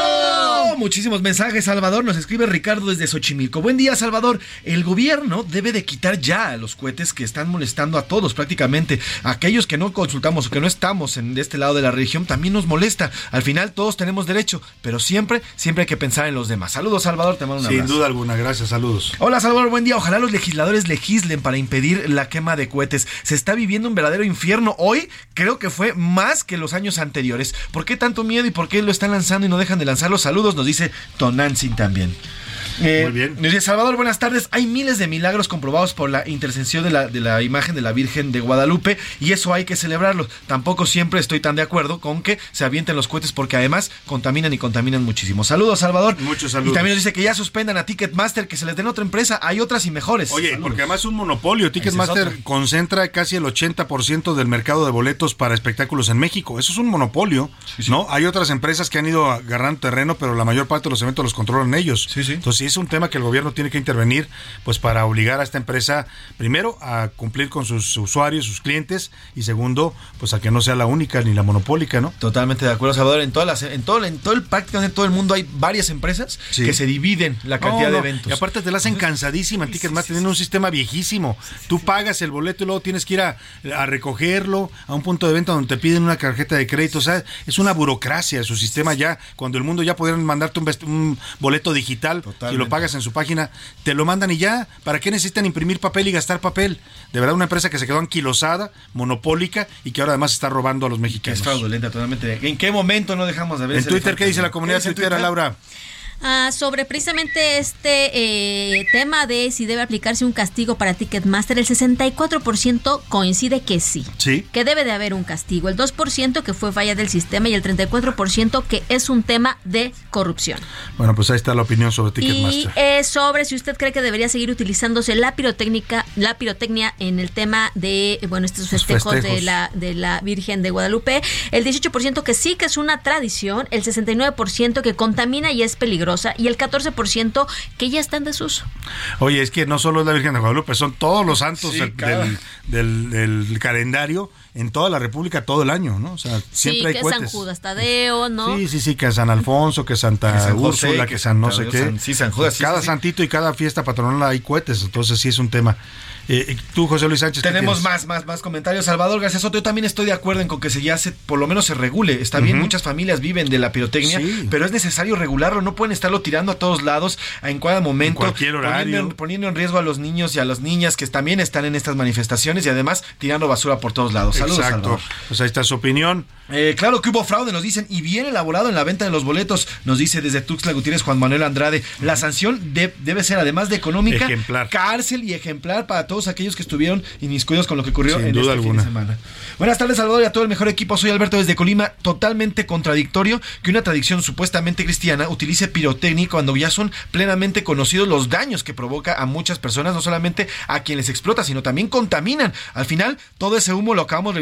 Muchísimos mensajes, Salvador. Nos escribe Ricardo desde Xochimilco. Buen día, Salvador. El gobierno debe de quitar ya los cohetes que están molestando a todos prácticamente. Aquellos que no consultamos o que no estamos en de este lado de la región también nos molesta. Al final todos tenemos derecho, pero siempre, siempre hay que pensar en los demás. Saludos, Salvador. Te mando un Sin abrazo. duda alguna, gracias, saludos. Hola Salvador, buen día. Ojalá los legisladores legislen para impedir la quema de cohetes. Se está viviendo un verdadero infierno. Hoy creo que fue más que los años anteriores. ¿Por qué tanto miedo y por qué lo están lanzando y no dejan de lanzar los saludos? Nos dice Tonantzin también. Eh, Muy bien. Nos dice Salvador, buenas tardes. Hay miles de milagros comprobados por la intercesión de la, de la imagen de la Virgen de Guadalupe y eso hay que celebrarlo. Tampoco siempre estoy tan de acuerdo con que se avienten los cohetes porque además contaminan y contaminan muchísimo. Saludos, Salvador. Muchos saludos. Y también nos dice que ya suspendan a Ticketmaster, que se les den otra empresa. Hay otras y mejores. Oye, Saludos. porque además es un monopolio. Ticketmaster concentra casi el 80% del mercado de boletos para espectáculos en México. Eso es un monopolio, ¿no? Hay otras empresas que han ido agarrando terreno, pero la mayor parte de los eventos los controlan ellos. Entonces, si es un tema que el gobierno tiene que intervenir, pues para obligar a esta empresa, primero, a cumplir con sus usuarios, sus clientes, y segundo, pues a que no sea la única ni la monopólica, ¿no? Totalmente de acuerdo, Salvador. En todas las, en todo, en todo el prácticamente todo el mundo hay varias empresas Sí. que se dividen la cantidad No, de eventos. Y aparte te la hacen cansadísima en Ticketmaster, tienen un sistema viejísimo. Tú pagas el boleto y luego tienes que ir a, a recogerlo a un punto de venta donde te piden una tarjeta de crédito. O sea, es una burocracia su sistema ya. Cuando el mundo ya pudieran mandarte un, boleto digital, si lo pagas en su página, te lo mandan y ya. ¿Para qué necesitan imprimir papel y gastar papel? De verdad, una empresa que se quedó anquilosada, monopólica y que ahora además está robando a los mexicanos. es fraudulenta totalmente. ¿En qué momento no dejamos de ver En Twitter, ¿qué dice la comunidad ¿Qué dice tuitera, Twitter? Laura? Ah, sobre precisamente este eh, tema de si debe aplicarse un castigo para Ticketmaster, el 64% coincide que sí. Sí. Que debe de haber un castigo. El 2% que fue falla del sistema y el 34% que es un tema de corrupción. Bueno, pues ahí está la opinión sobre Y Ticketmaster. eh, sobre si usted cree que debería seguir utilizándose la pirotécnica, la pirotecnia en el tema de bueno estos Los festejos, de festejos. la de la Virgen de Guadalupe, el 18% que sí que es una tradición, el 69% que contamina y es peligrosa y el 14% que ya está en desuso. Oye, es que no solo es la Virgen de Guadalupe, son todos los santos Sí, del, cada- del- del- del calendario en toda la República todo el año, ¿no? O sea, siempre sí, hay que San. Judas Tadeo, ¿no? Sí, sí, sí, que San Alfonso, que Santa Que San José, Úrsula, que que San no sé qué. San- sí, San Judas, cada sí, sí. santito y cada fiesta patronal hay cohetes, entonces sí es un tema. Eh, tú, José Luis Sánchez, ¿qué Tenemos más, más, más comentarios. Salvador García Soto, yo también estoy de acuerdo en con que se ya se, por lo menos se regule. Está bien, muchas familias viven de la pirotecnia, Sí. pero es necesario regularlo. No pueden estarlo tirando a todos lados, en cada momento. cualquier horario. Poniendo, en- poniendo en riesgo a los niños y a las niñas que también están en estas manifestaciones y además tirando basura por todos lados. Saludos, Exacto. Salvador. Pues ahí está su opinión. Eh, claro que hubo fraude, nos dicen, y bien elaborado en la venta de los boletos, nos dice desde Tuxtla Gutiérrez Juan Manuel Andrade. La sanción de- debe ser, además de económica, Ejemplar. cárcel y ejemplar para todos aquellos que estuvieron inmiscuidos con lo que ocurrió Sin en duda este alguna. fin de semana. Buenas tardes, Salvador, y a todo el mejor equipo. Soy Alberto desde Colima. Totalmente contradictorio que una tradición supuestamente cristiana utilice pirotecnia cuando ya son plenamente conocidos los daños que provoca a muchas personas, no solamente a quien les explota, sino también contaminan. Al final, todo ese humo lo acabamos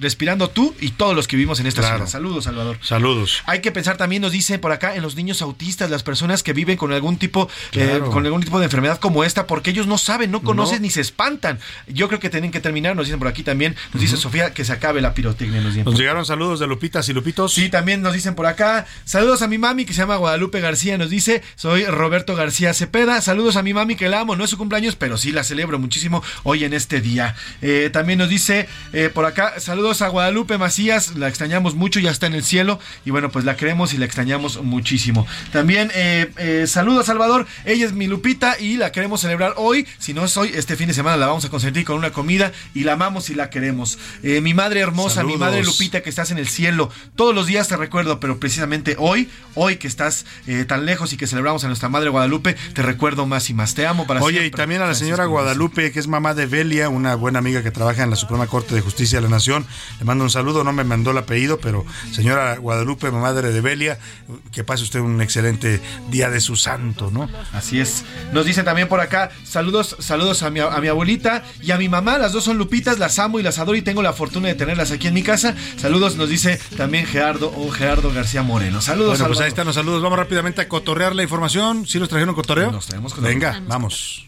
respirando tú y todos los que vivimos en esta Claro. ciudad. Saludos, Salvador. Saludos. Hay que pensar también, nos dicen por acá, en los niños autistas, las personas que viven con algún tipo, eh, con algún tipo de enfermedad como esta, porque ellos no saben, no conocen No. ni se espantan. Yo creo que tienen que terminar, nos dicen por aquí también, nos dice Sofía que se acabe la pirotecnia. Nos dicen. Nos llegaron saludos de Lupitas y Lupitos. Sí, también nos dicen por acá. Saludos a mi mami que se llama Guadalupe García. Nos dice, soy Roberto García Cepeda. Saludos a mi mami que la amo. No es su cumpleaños, pero sí la celebro muchísimo hoy en este día. Eh, también nos dice eh, por acá, saludos a Guadalupe Macías. La extrañamos mucho, ya está en el cielo. Y bueno, pues la queremos y la extrañamos muchísimo. También eh, eh, saludos a Salvador. Ella es mi Lupita y la queremos celebrar hoy. Si no es hoy, este fin de semana la vamos a consentir con una comida y la amamos y la queremos. Eh, mi madre hermosa, mi madre Lupita que estás en el cielo. Todos los días te recuerdo, pero precisamente hoy, hoy que estás eh, tan lejos y que celebramos a nuestra madre Guadalupe, te recuerdo más y más. Te amo para Oye, y siempre. también a la señora. Guadalupe, que es mamá de Belia, una buena amiga que trabaja en la Suprema Corte de Justicia de la Nación. Le mando un saludo, no me mandó el apellido, pero señora Guadalupe, madre de Belia, que pase usted un excelente día de su santo, ¿no? Así es. Nos dicen también por acá, saludos, saludos a mi, a mi abuelita y a mi mamá. Las dos son Lupitas, las amo y las adoro y tengo la fortuna de tenerlas aquí en mi casa. Saludos, nos dice también Gerardo o Gerardo García Moreno. Saludos, Bueno, pues ahí están los saludos. Vamos rápidamente a cotorrear la información. ¿Sí los trajeron cotorreo? Nos traemos cotorreo. Venga, vamos.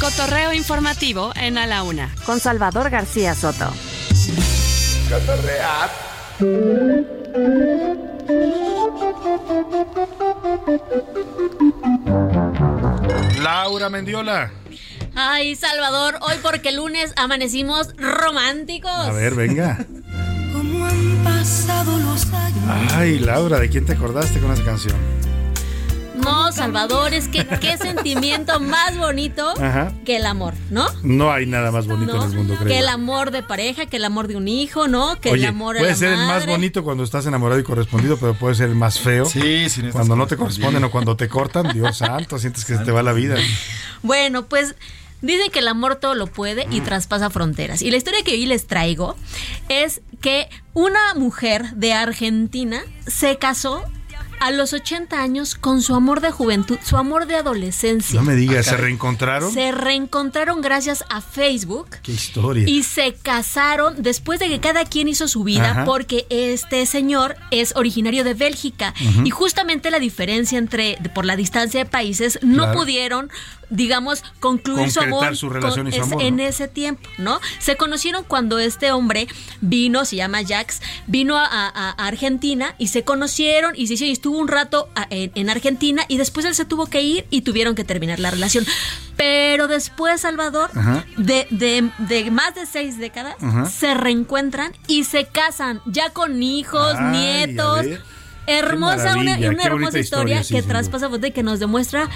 Cotorreo informativo en A la Una, con Salvador García Soto. Laura Mendiola. Ay, Salvador, hoy porque lunes amanecimos románticos. A ver, venga. ¿Cómo han pasado los años? Ay, Laura, ¿de quién te acordaste con esa canción? No, Salvador, es que qué sentimiento más bonito Ajá. que el amor, ¿no? No hay nada más bonito ¿No? en el mundo, creo. Que el amor de pareja, que el amor de un hijo, ¿no? Que Oye, el amor de puede la ser el más bonito cuando estás enamorado y correspondido, pero puede ser el más feo. Sí, sí, Cuando no te corresponden o cuando te cortan, Dios santo, sientes que se te va la vida. Bueno, pues dicen que el amor todo lo puede y traspasa fronteras. Y la historia que hoy les traigo es que una mujer de Argentina se casó a los 80 años con su amor de juventud, su amor de adolescencia. No me digas, ¿se reencontraron? Se reencontraron gracias a Facebook. Qué historia. Y se casaron después de que cada quien hizo su vida, Ajá. porque este señor es originario de Bélgica. Y justamente la diferencia entre, por la distancia de países, no Claro. pudieron, digamos, concluir su amor, su relación y su es- amor, en ese tiempo, ¿no? Se conocieron cuando este hombre vino, se llama Jax, vino a, a- a Argentina y se conocieron y se hizo- y estuvo un rato a- en, en Argentina y después él se tuvo que ir y tuvieron que terminar la relación. Pero después, Salvador, de, de- de más de seis décadas, Ajá. se reencuentran y se casan, ya con hijos, Ay, nietos. Hermosa, una, una hermosa historia, historia, sí, que sin traspasa y que nos demuestra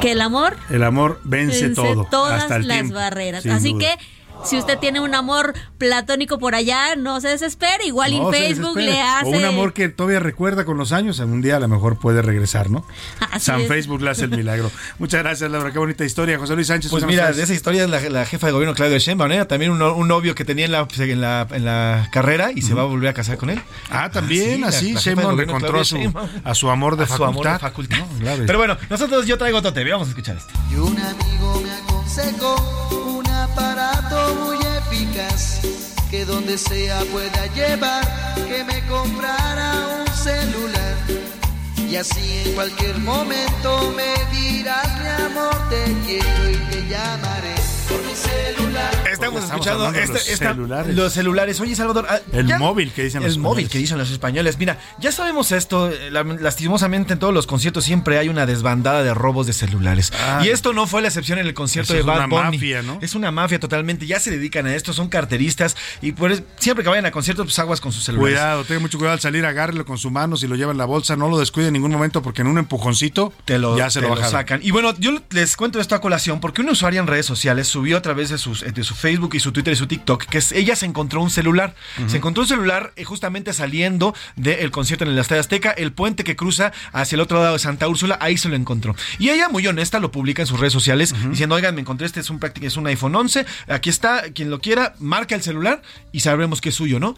que el amor El amor vence, vence todo. todas hasta el las tiempo, barreras. Así duda. que si usted tiene un amor platónico por allá, no se desespere. Igual No en Facebook le hace. O un amor que todavía recuerda con los años, un día a lo mejor puede regresar, ¿no? Así San es. Facebook le hace el milagro. Muchas gracias, Laura. Qué bonita historia. José Luis Sánchez. Pues mira, de esa historia es la, la jefa de gobierno Claudia Sheinbaum, ¿eh? también un, no- un novio que tenía en la, en la, en la carrera y se va a volver a casar con él. Ah, también, la- así, Sheinbaum encontró a su, Claudia Sheinbaum. a su amor de A su amor facultad. de facultad. No, claro. Pero bueno, nosotros yo traigo otro TV, vamos a escuchar esto. Y un amigo me aconsejó aparato muy eficaz que donde sea pueda llevar, que me comprara un celular. Y así en cualquier momento me dirás mi amor, te quiero y te llamaré. Estamos Estamos escuchando este- los esta- celulares. los celulares. Oye, Salvador. ah, El ya- móvil que dicen los El móvil españoles. que dicen los españoles. Mira, ya sabemos esto. eh, la- Lastimosamente en todos los conciertos siempre hay una desbandada de robos de celulares. Ay. Y esto no fue la excepción en el concierto de es Bad una Bunny. mafia, ¿no? Es una mafia totalmente. Ya se dedican a esto, son carteristas. Y pues, siempre que vayan a conciertos, pues aguas con sus celulares. Cuidado, tenga mucho cuidado al salir, agárrelo con su mano, si lo lleva en la bolsa, no lo descuide en ningún momento porque en un empujoncito Te lo, ya se te lo bajaron. sacan. Y bueno, yo les cuento esto a colación porque una usuaria en redes sociales subió a través de, sus, de su Facebook y su Twitter y su TikTok que es- ella se encontró un celular. Se encontró un celular eh, justamente saliendo del concierto en el Estadio Azteca, el puente que cruza hacia el otro lado de Santa Úrsula, ahí se lo encontró. Y ella, muy honesta, lo publica en sus redes sociales diciendo, oigan, me encontré este, es un, es un iPhone 11, aquí está, quien lo quiera, marca el celular y sabremos que es suyo, ¿no?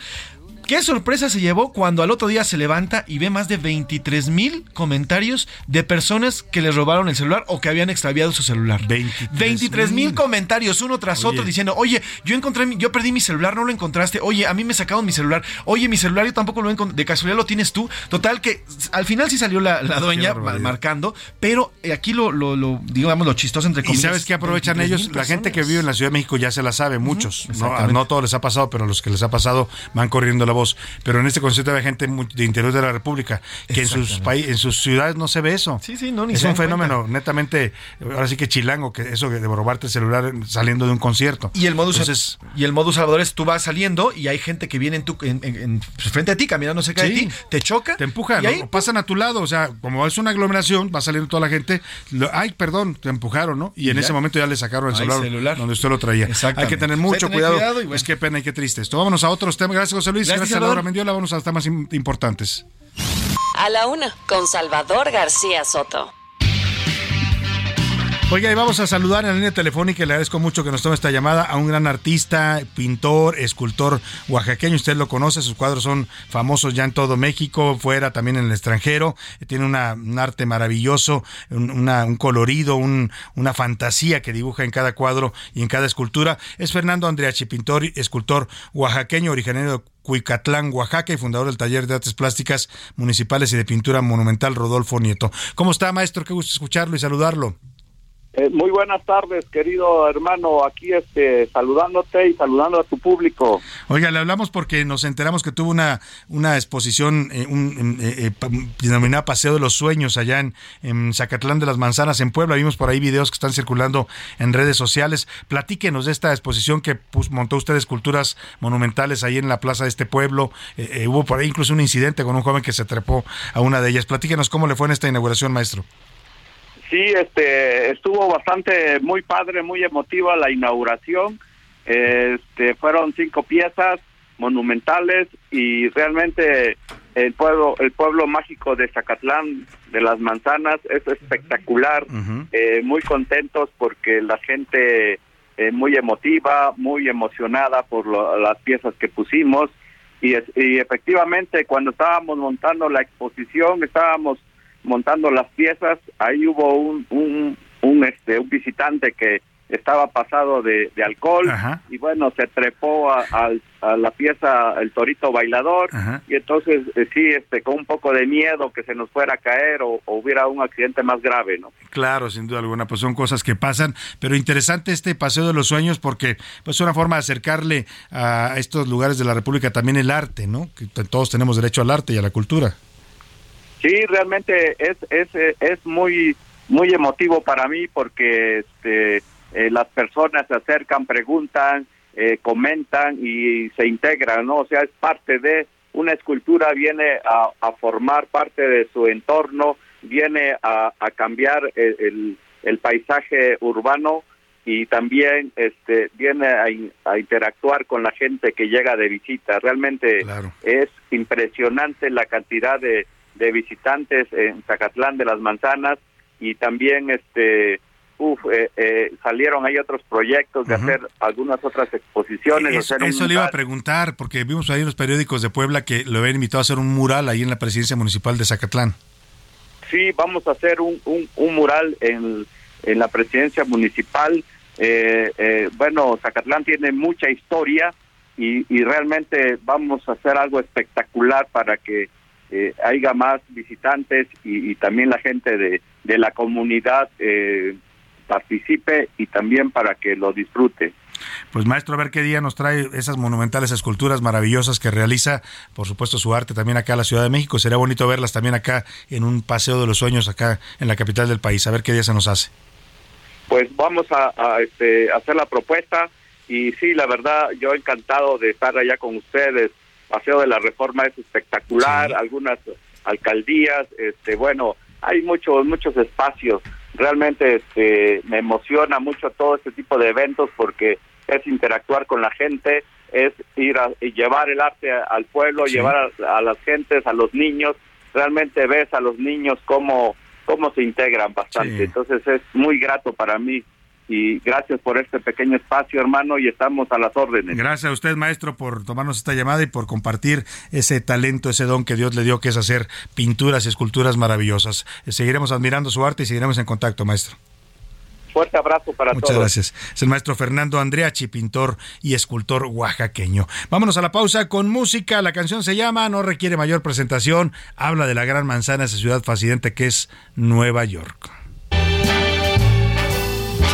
Qué sorpresa se llevó cuando al otro día se levanta y ve más de 23 mil comentarios de personas que le robaron el celular o que habían extraviado su celular. 23 mil comentarios uno tras Oye. otro diciendo, oye, yo encontré, mi- yo perdí mi celular, no lo encontraste. Oye, a mí me sacaron mi celular. Oye, mi celular yo tampoco lo encontré. De casualidad lo tienes tú. Total que al final sí salió la, la dueña marcando, pero eh, aquí lo, lo, lo, digamos, lo chistoso entre Y comillas. sabes qué aprovechan 23,000 ellos, la gente que vive en la Ciudad de México ya se la sabe, muchos. no, no todos les ha pasado, pero a los que les ha pasado van corriendo la voz. Pero en este concierto hay gente de interior de la República que en sus en sus ciudades no se ve eso. Sí, sí, no, ni es un fenómeno netamente, ahora sí que chilango, que eso de robarte el celular saliendo de un concierto. Y el modus, Entonces, y el modus Salvador es tú vas saliendo y hay gente que viene en tu, en, en- en- frente a ti, caminando cerca de Sí. ti, te choca. te empujan, y ahí, ¿no? pasan a tu lado, o sea, como es una aglomeración, va saliendo toda la gente, lo- ay, perdón, te empujaron, ¿no? Y en Ya. ese momento ya le sacaron el celular, celular. donde usted lo traía. Hay que tener Pues mucho cuidado. cuidado y bueno. Es que pena y qué triste esto. Vámonos a otros temas. Gracias, José Luis. Gracias, Gracias, Salvador. Laura Mendiola. Vámonos a temas im- importantes. A la una, con Salvador García Soto. Oiga, y vamos a saludar en la línea telefónica y le agradezco mucho que nos tome esta llamada a un gran artista, pintor, escultor oaxaqueño. Usted lo conoce, sus cuadros son famosos ya en todo México, fuera también en el extranjero. Tiene un arte maravilloso, un, colorido, un- una fantasía que dibuja en cada cuadro y en cada escultura. Es Fernando Andreachi, pintor escultor oaxaqueño, originario de Cuicatlán, Oaxaca y fundador del taller de artes plásticas municipales y de pintura monumental Rodolfo Nieto. ¿Cómo está, maestro? Qué gusto escucharlo y saludarlo. Eh, muy buenas tardes, querido hermano, aquí este, saludándote y saludando a tu público. Oiga, le hablamos porque nos enteramos que tuvo una, una exposición eh, un, eh, eh, denominada Paseo de los Sueños allá en, Zacatlán de las Manzanas, en Puebla. Vimos por ahí videos que están circulando en redes sociales. Platíquenos de esta exposición que montó usted esculturas monumentales ahí en la plaza de este pueblo. Hubo por ahí incluso un incidente con un joven que se trepó a una de ellas. Platíquenos cómo le fue en esta inauguración, maestro. Sí, este, estuvo bastante muy padre, muy emotiva la inauguración. Este, fueron cinco piezas monumentales y realmente el pueblo, el pueblo mágico de Zacatlán de las Manzanas es espectacular. Eh, muy contentos porque la gente eh, muy emotiva, muy emocionada por lo- las piezas que pusimos y, y efectivamente cuando estábamos montando la exposición, estábamos montando las piezas, ahí hubo un, un, un, este, un visitante que estaba pasado de, de alcohol y bueno, se trepó a, a, la pieza el torito bailador y entonces eh, sí, este, con un poco de miedo que se nos fuera a caer o, hubiera un accidente más grave, ¿no? Claro, sin duda alguna, pues son cosas que pasan, pero interesante este paseo de los sueños porque pues es una forma de acercarle a estos lugares de la República también el arte, ¿no? Que todos tenemos derecho al arte y a la cultura. Sí, realmente es, es, es muy muy emotivo para mí porque este, eh, las personas se acercan, preguntan, eh, comentan y se integran, ¿no? O sea, es parte de una escultura, viene a, formar parte de su entorno, viene a, cambiar el, el, paisaje urbano y también este, viene a, interactuar con la gente que llega de visita. Realmente es impresionante la cantidad de, de visitantes en Zacatlán de las Manzanas y también este uf, eh, eh, salieron hay otros proyectos de hacer algunas otras exposiciones. eso le iba a preguntar, porque vimos ahí en los periódicos de Puebla que lo habían invitado a hacer un mural ahí en la presidencia municipal de Zacatlán. Sí, vamos a hacer un, un, mural en, en, la presidencia municipal. Eh, bueno, Zacatlán tiene mucha historia y, y realmente vamos a hacer algo espectacular para que eh, haya más visitantes y, también la gente de, de la comunidad eh, participe y también para que lo disfrute. Pues maestro, a ver qué día nos trae esas monumentales esculturas maravillosas que realiza, por supuesto su arte también acá en la Ciudad de México. Sería bonito verlas también acá en un paseo de los sueños acá en la capital del país. A ver qué día se nos hace. Pues vamos a, este, hacer la propuesta y sí, la verdad, yo encantado de estar allá con ustedes Paseo de la Reforma es espectacular, algunas alcaldías, este, bueno, hay muchos muchos espacios. Realmente este, me emociona mucho todo este tipo de eventos porque es interactuar con la gente, es ir a y llevar el arte al pueblo, llevar a, las gentes, a los niños. Realmente ves a los niños cómo cómo se integran bastante. Entonces es muy grato para mí y gracias por este pequeño espacio, hermano, y estamos a las órdenes. Gracias a usted, maestro, por tomarnos esta llamada y por compartir ese talento, ese don que Dios le dio, que es hacer pinturas y esculturas maravillosas. Seguiremos admirando su arte y seguiremos en contacto, maestro. Fuerte abrazo para todos. Muchas gracias. Es el maestro Fernando Andreachi, pintor y escultor oaxaqueño. Vámonos a la pausa con música. La canción se llama No requiere mayor presentación. Habla de la gran manzana, esa ciudad fascinante que es Nueva York.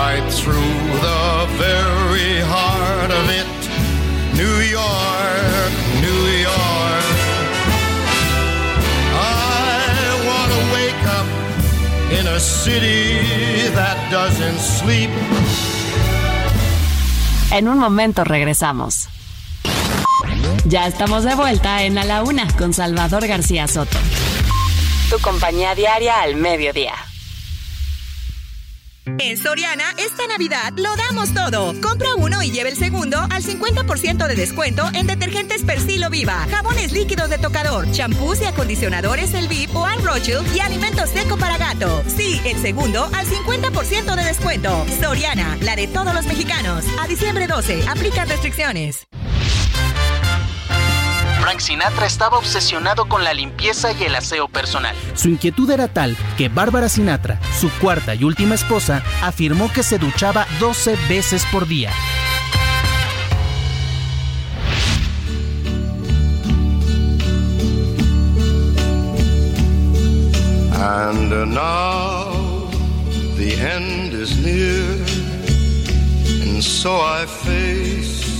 right through the very heart of it. New York, New York. I want wake up in a city that doesn't sleep. En un momento regresamos. Ya estamos de vuelta en A la Una con Salvador García Soto. Tu compañía diaria al mediodía. En Soriana, esta Navidad lo damos todo. Compra uno y lleve el segundo al 50% de descuento en detergentes Persilo Viva, jabones líquidos de tocador, champús y acondicionadores El VIP o Al y alimento seco para gato. Sí, el segundo al 50% de descuento. Soriana, la de todos los mexicanos. A diciembre 12, aplica restricciones. Frank Sinatra estaba obsesionado con la limpieza y el aseo personal. Su inquietud era tal que Bárbara Sinatra, su cuarta y última esposa, afirmó que se duchaba 12 veces por día. And now the end is near, and so I face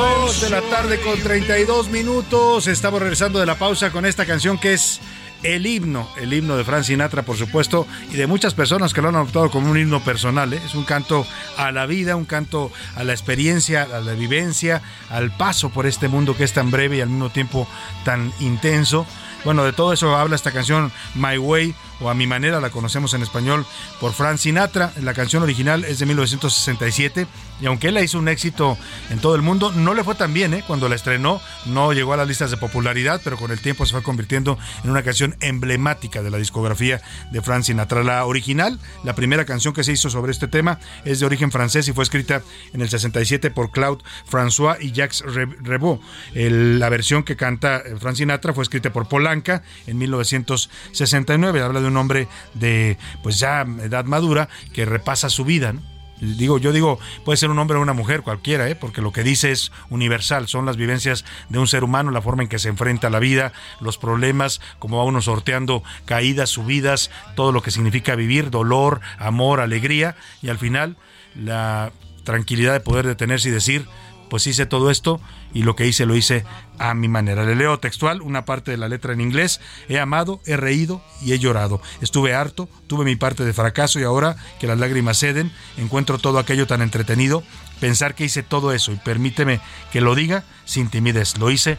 2 de la tarde con 32 minutos. Estamos regresando de la pausa con esta canción que es el himno, el himno de Frank Sinatra, por supuesto, y de muchas personas que lo han adoptado como un himno personal. ¿eh? Es un canto a la vida, un canto a la experiencia, a la vivencia, al paso por este mundo que es tan breve y al mismo tiempo tan intenso. Bueno, de todo eso habla esta canción My Way o A Mi Manera, la conocemos en español por Frank Sinatra. La canción original es de 1967 y aunque él la hizo un éxito en todo el mundo, no le fue tan bien. ¿eh? Cuando la estrenó no llegó a las listas de popularidad, pero con el tiempo se fue convirtiendo en una canción emblemática de la discografía de Frank Sinatra. La original, la primera canción que se hizo sobre este tema, es de origen francés y fue escrita en el 67 por Claude François y Jacques Revaux. la versión que canta Frank Sinatra fue escrita por Polanca en 1969. Habla de un hombre de pues ya edad madura que repasa su vida. ¿no? Digo, yo digo, puede ser un hombre o una mujer, cualquiera, ¿eh? porque lo que dice es universal, son las vivencias de un ser humano, la forma en que se enfrenta a la vida, los problemas, cómo va uno sorteando caídas, subidas, todo lo que significa vivir, dolor, amor, alegría, y al final la tranquilidad de poder detenerse y decir, pues hice todo esto y lo que hice lo hice a mi manera. Le leo textual una parte de la letra en inglés. He amado, he reído y he llorado. Estuve harto, tuve mi parte de fracaso y ahora que las lágrimas ceden, encuentro todo aquello tan entretenido. Pensar que hice todo eso y permíteme que lo diga sin timidez. Lo hice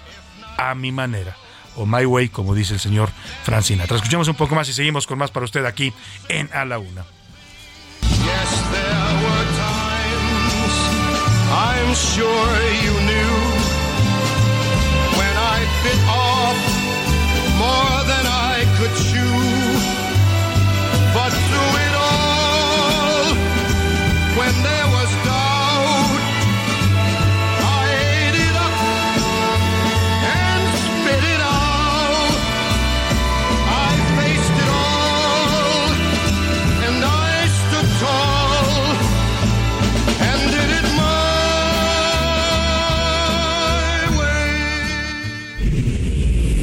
a mi manera. O My Way, como dice el señor Francina. Escuchemos un poco más y seguimos con más para usted aquí en A la Una. I'm sure you knew when I bit off more than I could chew. But through it all, when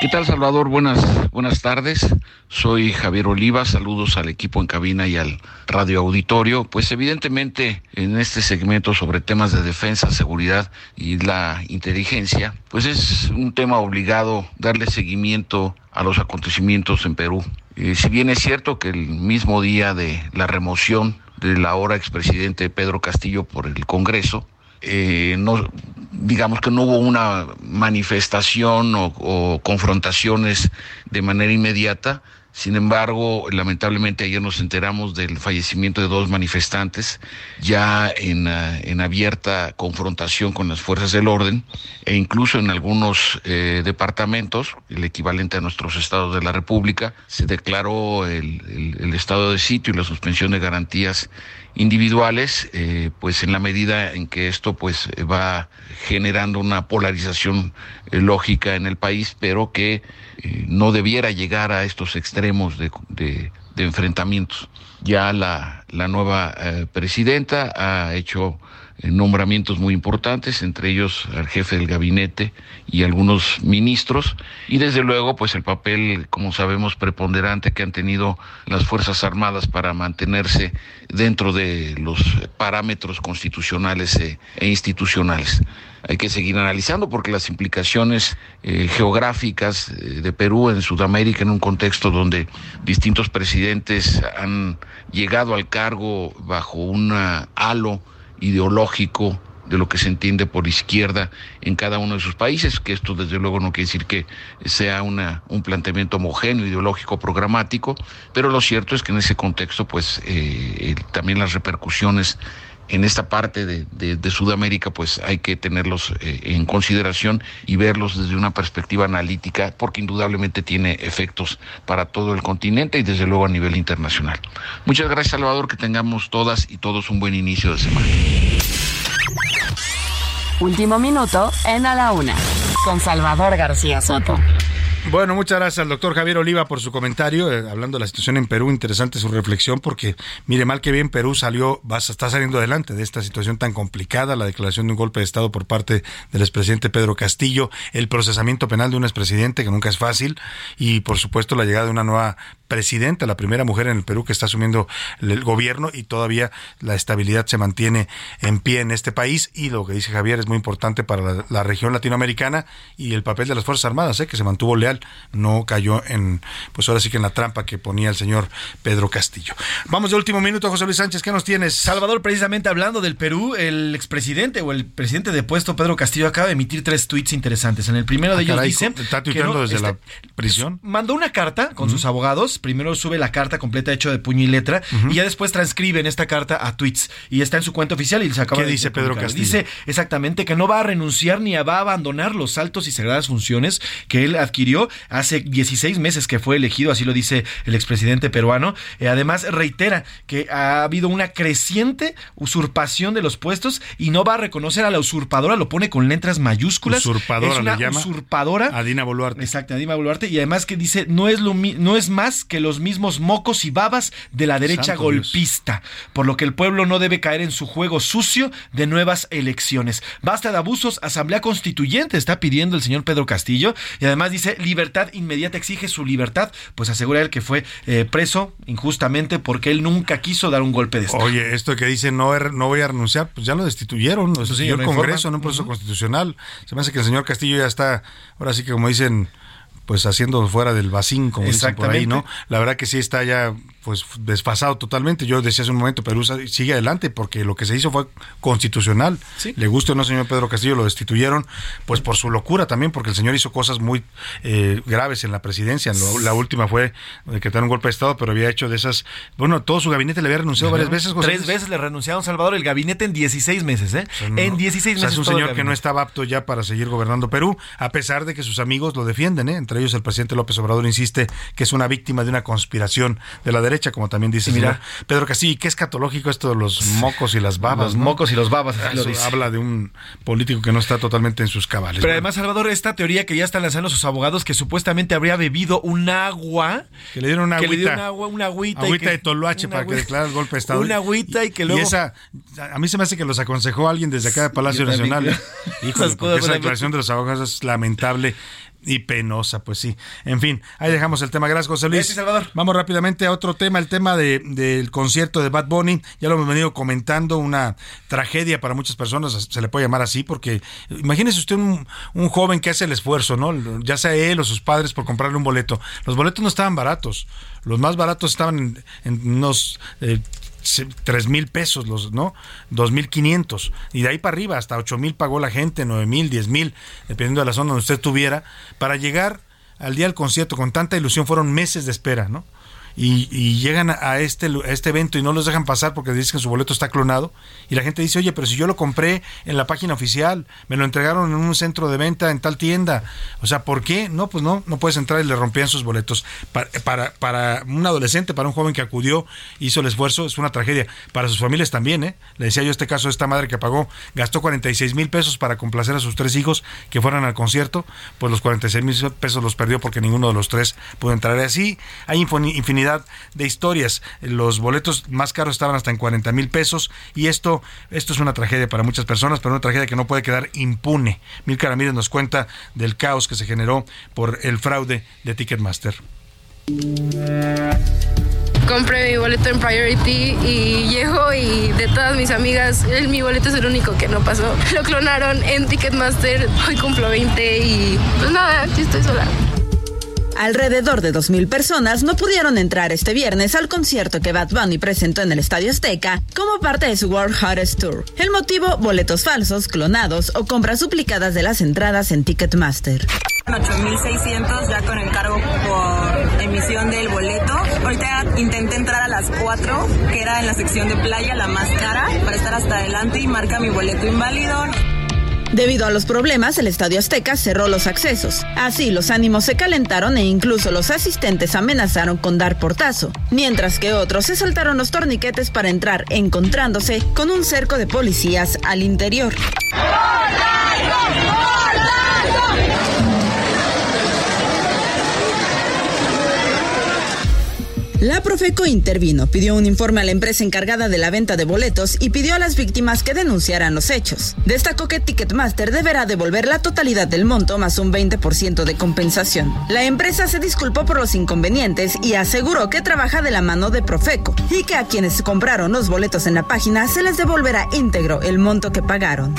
¿Qué tal, Salvador? Buenas, buenas tardes. Soy Javier Oliva. Saludos al equipo en cabina y al radio auditorio. Pues evidentemente en este segmento sobre temas de defensa, seguridad y la inteligencia, pues es un tema obligado darle seguimiento a los acontecimientos en Perú. Eh, si bien es cierto que el mismo día de la remoción del ahora expresidente Pedro Castillo por el Congreso, eh, no, digamos que no hubo una manifestación o, o, confrontaciones de manera inmediata. Sin embargo, lamentablemente ayer nos enteramos del fallecimiento de dos manifestantes ya en, uh, en abierta confrontación con las fuerzas del orden e incluso en algunos eh, departamentos, el equivalente a nuestros estados de la República, se declaró el, el, el estado de sitio y la suspensión de garantías individuales, eh, pues en la medida en que esto pues va generando una polarización eh, lógica en el país, pero que eh, no debiera llegar a estos extremos de, de, de enfrentamientos. Ya la, la nueva eh, presidenta ha hecho nombramientos muy importantes, entre ellos el jefe del gabinete y algunos ministros, y desde luego pues el papel, como sabemos, preponderante que han tenido las Fuerzas Armadas para mantenerse dentro de los parámetros constitucionales e, e institucionales. Hay que seguir analizando porque las implicaciones eh, geográficas eh, de Perú en Sudamérica, en un contexto donde distintos presidentes han llegado al cargo bajo un halo ideológico de lo que se entiende por izquierda en cada uno de sus países, que esto desde luego no quiere decir que sea una, un planteamiento homogéneo, ideológico, programático, pero lo cierto es que en ese contexto, pues eh, también las repercusiones en esta parte de, de, Sudamérica, pues hay que tenerlos eh, en consideración y verlos desde una perspectiva analítica, porque indudablemente tiene efectos para todo el continente y desde luego a nivel internacional. Muchas gracias, Salvador, que tengamos todas y todos un buen inicio de semana. Último minuto en A la Una, con Salvador García Soto. Bueno, muchas gracias al doctor Javier Oliva por su comentario, eh, hablando de la situación en Perú, interesante su reflexión, porque mire, mal que bien Perú salió, está saliendo adelante de esta situación tan complicada, la declaración de un golpe de Estado por parte del expresidente Pedro Castillo, el procesamiento penal de un expresidente, que nunca es fácil, y por supuesto la llegada de una nueva presidenta, la primera mujer en el Perú que está asumiendo el gobierno y todavía la estabilidad se mantiene en pie en este país y lo que dice Javier es muy importante para la, región latinoamericana y el papel de las Fuerzas Armadas, ¿eh? que se mantuvo leal no cayó en, pues ahora sí que en la trampa que ponía el señor Pedro Castillo. Vamos de último minuto, José Luis Sánchez, ¿qué nos tienes? Salvador, precisamente hablando del Perú, el expresidente o el presidente depuesto Pedro Castillo acaba de emitir tres tweets interesantes. En el primero de ah, ellos dice... ¿Está tuiteando desde la prisión? Mandó una carta con sus abogados, primero sube la carta completa hecho de puño y letra y ya después transcriben esta carta a tweets y está en su cuenta oficial y se acaba ¿Qué dice Pedro Castillo? Dice exactamente que no va a renunciar ni va a abandonar los altos y sagradas funciones que él adquirió hace 16 meses que fue elegido, así lo dice el expresidente peruano. Eh, además, reitera que ha habido una creciente usurpación de los puestos y no va a reconocer a la usurpadora, lo pone con letras mayúsculas. Usurpadora es una le llama. Usurpadora. Adina Boluarte. Exacto, Adina Boluarte. Y además que dice, no es, lo, no es más que los mismos mocos y babas de la derecha golpista, por lo que el pueblo no debe caer en su juego sucio de nuevas elecciones. Basta de abusos, asamblea constituyente está pidiendo el señor Pedro Castillo y además dice libertad inmediata exige su libertad, pues asegura él que fue eh, preso injustamente porque él nunca quiso dar un golpe de Estado. Oye, esto que dice no, er, no voy a renunciar, pues ya lo destituyeron, lo destituyó el Congreso en un proceso constitucional. Se me hace que el señor Castillo ya está, ahora sí que como dicen pues haciendo fuera del vacín, como dicen por ahí, ¿no? La verdad que sí está ya pues desfasado totalmente. Yo decía hace un momento, Perú sigue adelante porque lo que se hizo fue constitucional. Le guste o no, señor Pedro Castillo, lo destituyeron, pues por su locura también, porque el señor hizo cosas muy eh, graves en la presidencia. La última fue decretar un golpe de Estado, pero había hecho de esas... Bueno, todo su gabinete le había renunciado varias veces. Tres veces le renunciaron Salvador el gabinete en 16 meses, ¿eh? en 16 meses. es un señor que no estaba apto ya para seguir gobernando Perú, a pesar de que sus amigos lo defienden, ¿eh? Entre ellos el presidente López Obrador insiste que es una víctima de una conspiración de la derecha como también dice mira, Pedro Castillo. ¿Qué escatológico esto de los mocos y las babas? Los mocos y los babas. Habla de un político que no está totalmente en sus cabales. Pero además, Salvador, esta teoría que ya están lanzando sus abogados, que supuestamente habría bebido un agua. Que le dieron una agüita. Le dieron agua, una agüita. Agüita de Toloache para que declare el golpe de Estado. Una agüita y que luego. Y esa, a mí se me hace que los aconsejó alguien desde acá de Palacio Nacional. Híjole, porque esa declaración de los abogados es lamentable. Y penosa, pues sí. En fin, ahí dejamos el tema. Gracias, José Luis. Salvador. Vamos rápidamente a otro tema, el tema de, del concierto de Bad Bunny. Ya lo hemos venido comentando, una tragedia para muchas personas, se le puede llamar así, porque imagínese usted un, joven que hace el esfuerzo, ¿no? Ya sea él o sus padres por comprarle un boleto. Los boletos no estaban baratos. Los más baratos estaban en, unos eh, tres mil pesos, los, ¿no? Dos mil quinientos. Y de ahí para arriba, hasta ocho mil pagó la gente, nueve mil, diez mil, dependiendo de la zona donde usted estuviera, para llegar al día del concierto con tanta ilusión fueron meses de espera, ¿no? Y, llegan a este, este evento y no los dejan pasar porque dicen que su boleto está clonado y la gente dice, oye, pero si yo lo compré en la página oficial, me lo entregaron en un centro de venta en tal tienda, o sea, ¿por qué? No, pues no, no puedes entrar y le rompían sus boletos. Para, para, para un adolescente, para un joven que acudió, hizo el esfuerzo, es una tragedia. Para sus familias también, ¿eh? Le decía yo este caso, esta madre que pagó, gastó 46 mil pesos para complacer a sus tres hijos que fueran al concierto, pues los 46 mil pesos los perdió porque ninguno de los tres pudo entrar. Así hay infinidad de historias. Los boletos más caros estaban hasta en 40 mil pesos y esto, esto es una tragedia para muchas personas, pero una tragedia que no puede quedar impune. Milka Ramírez nos cuenta del caos que se generó por el fraude de Ticketmaster compré mi boleto en Priority y llego y de todas mis amigas, mi boleto es el único que no pasó. Lo clonaron en Ticketmaster, hoy cumplo 20 y pues nada, aquí estoy sola. Alrededor de 2.000 personas no pudieron entrar este viernes al concierto que Bad Bunny presentó en el Estadio Azteca como parte de su World Hottest Tour. El motivo, boletos falsos, clonados o compras duplicadas de las entradas en Ticketmaster. 8.600 ya con el cargo por emisión del boleto. Ahorita intenté entrar a las 4, que era en la sección de playa, la más cara, para estar hasta adelante y marca mi boleto inválido. Debido a los problemas, el Estadio Azteca cerró los accesos. Así, los ánimos se calentaron e incluso los asistentes amenazaron con dar portazo, mientras que otros se saltaron los torniquetes para entrar, encontrándose con un cerco de policías al interior. La Profeco intervino, pidió un informe a la empresa encargada de la venta de boletos y pidió a las víctimas que denunciaran los hechos. Destacó que Ticketmaster deberá devolver la totalidad del monto más un 20% de compensación. La empresa se disculpó por los inconvenientes y aseguró que trabaja de la mano de Profeco y que a quienes compraron los boletos en la página se les devolverá íntegro el monto que pagaron.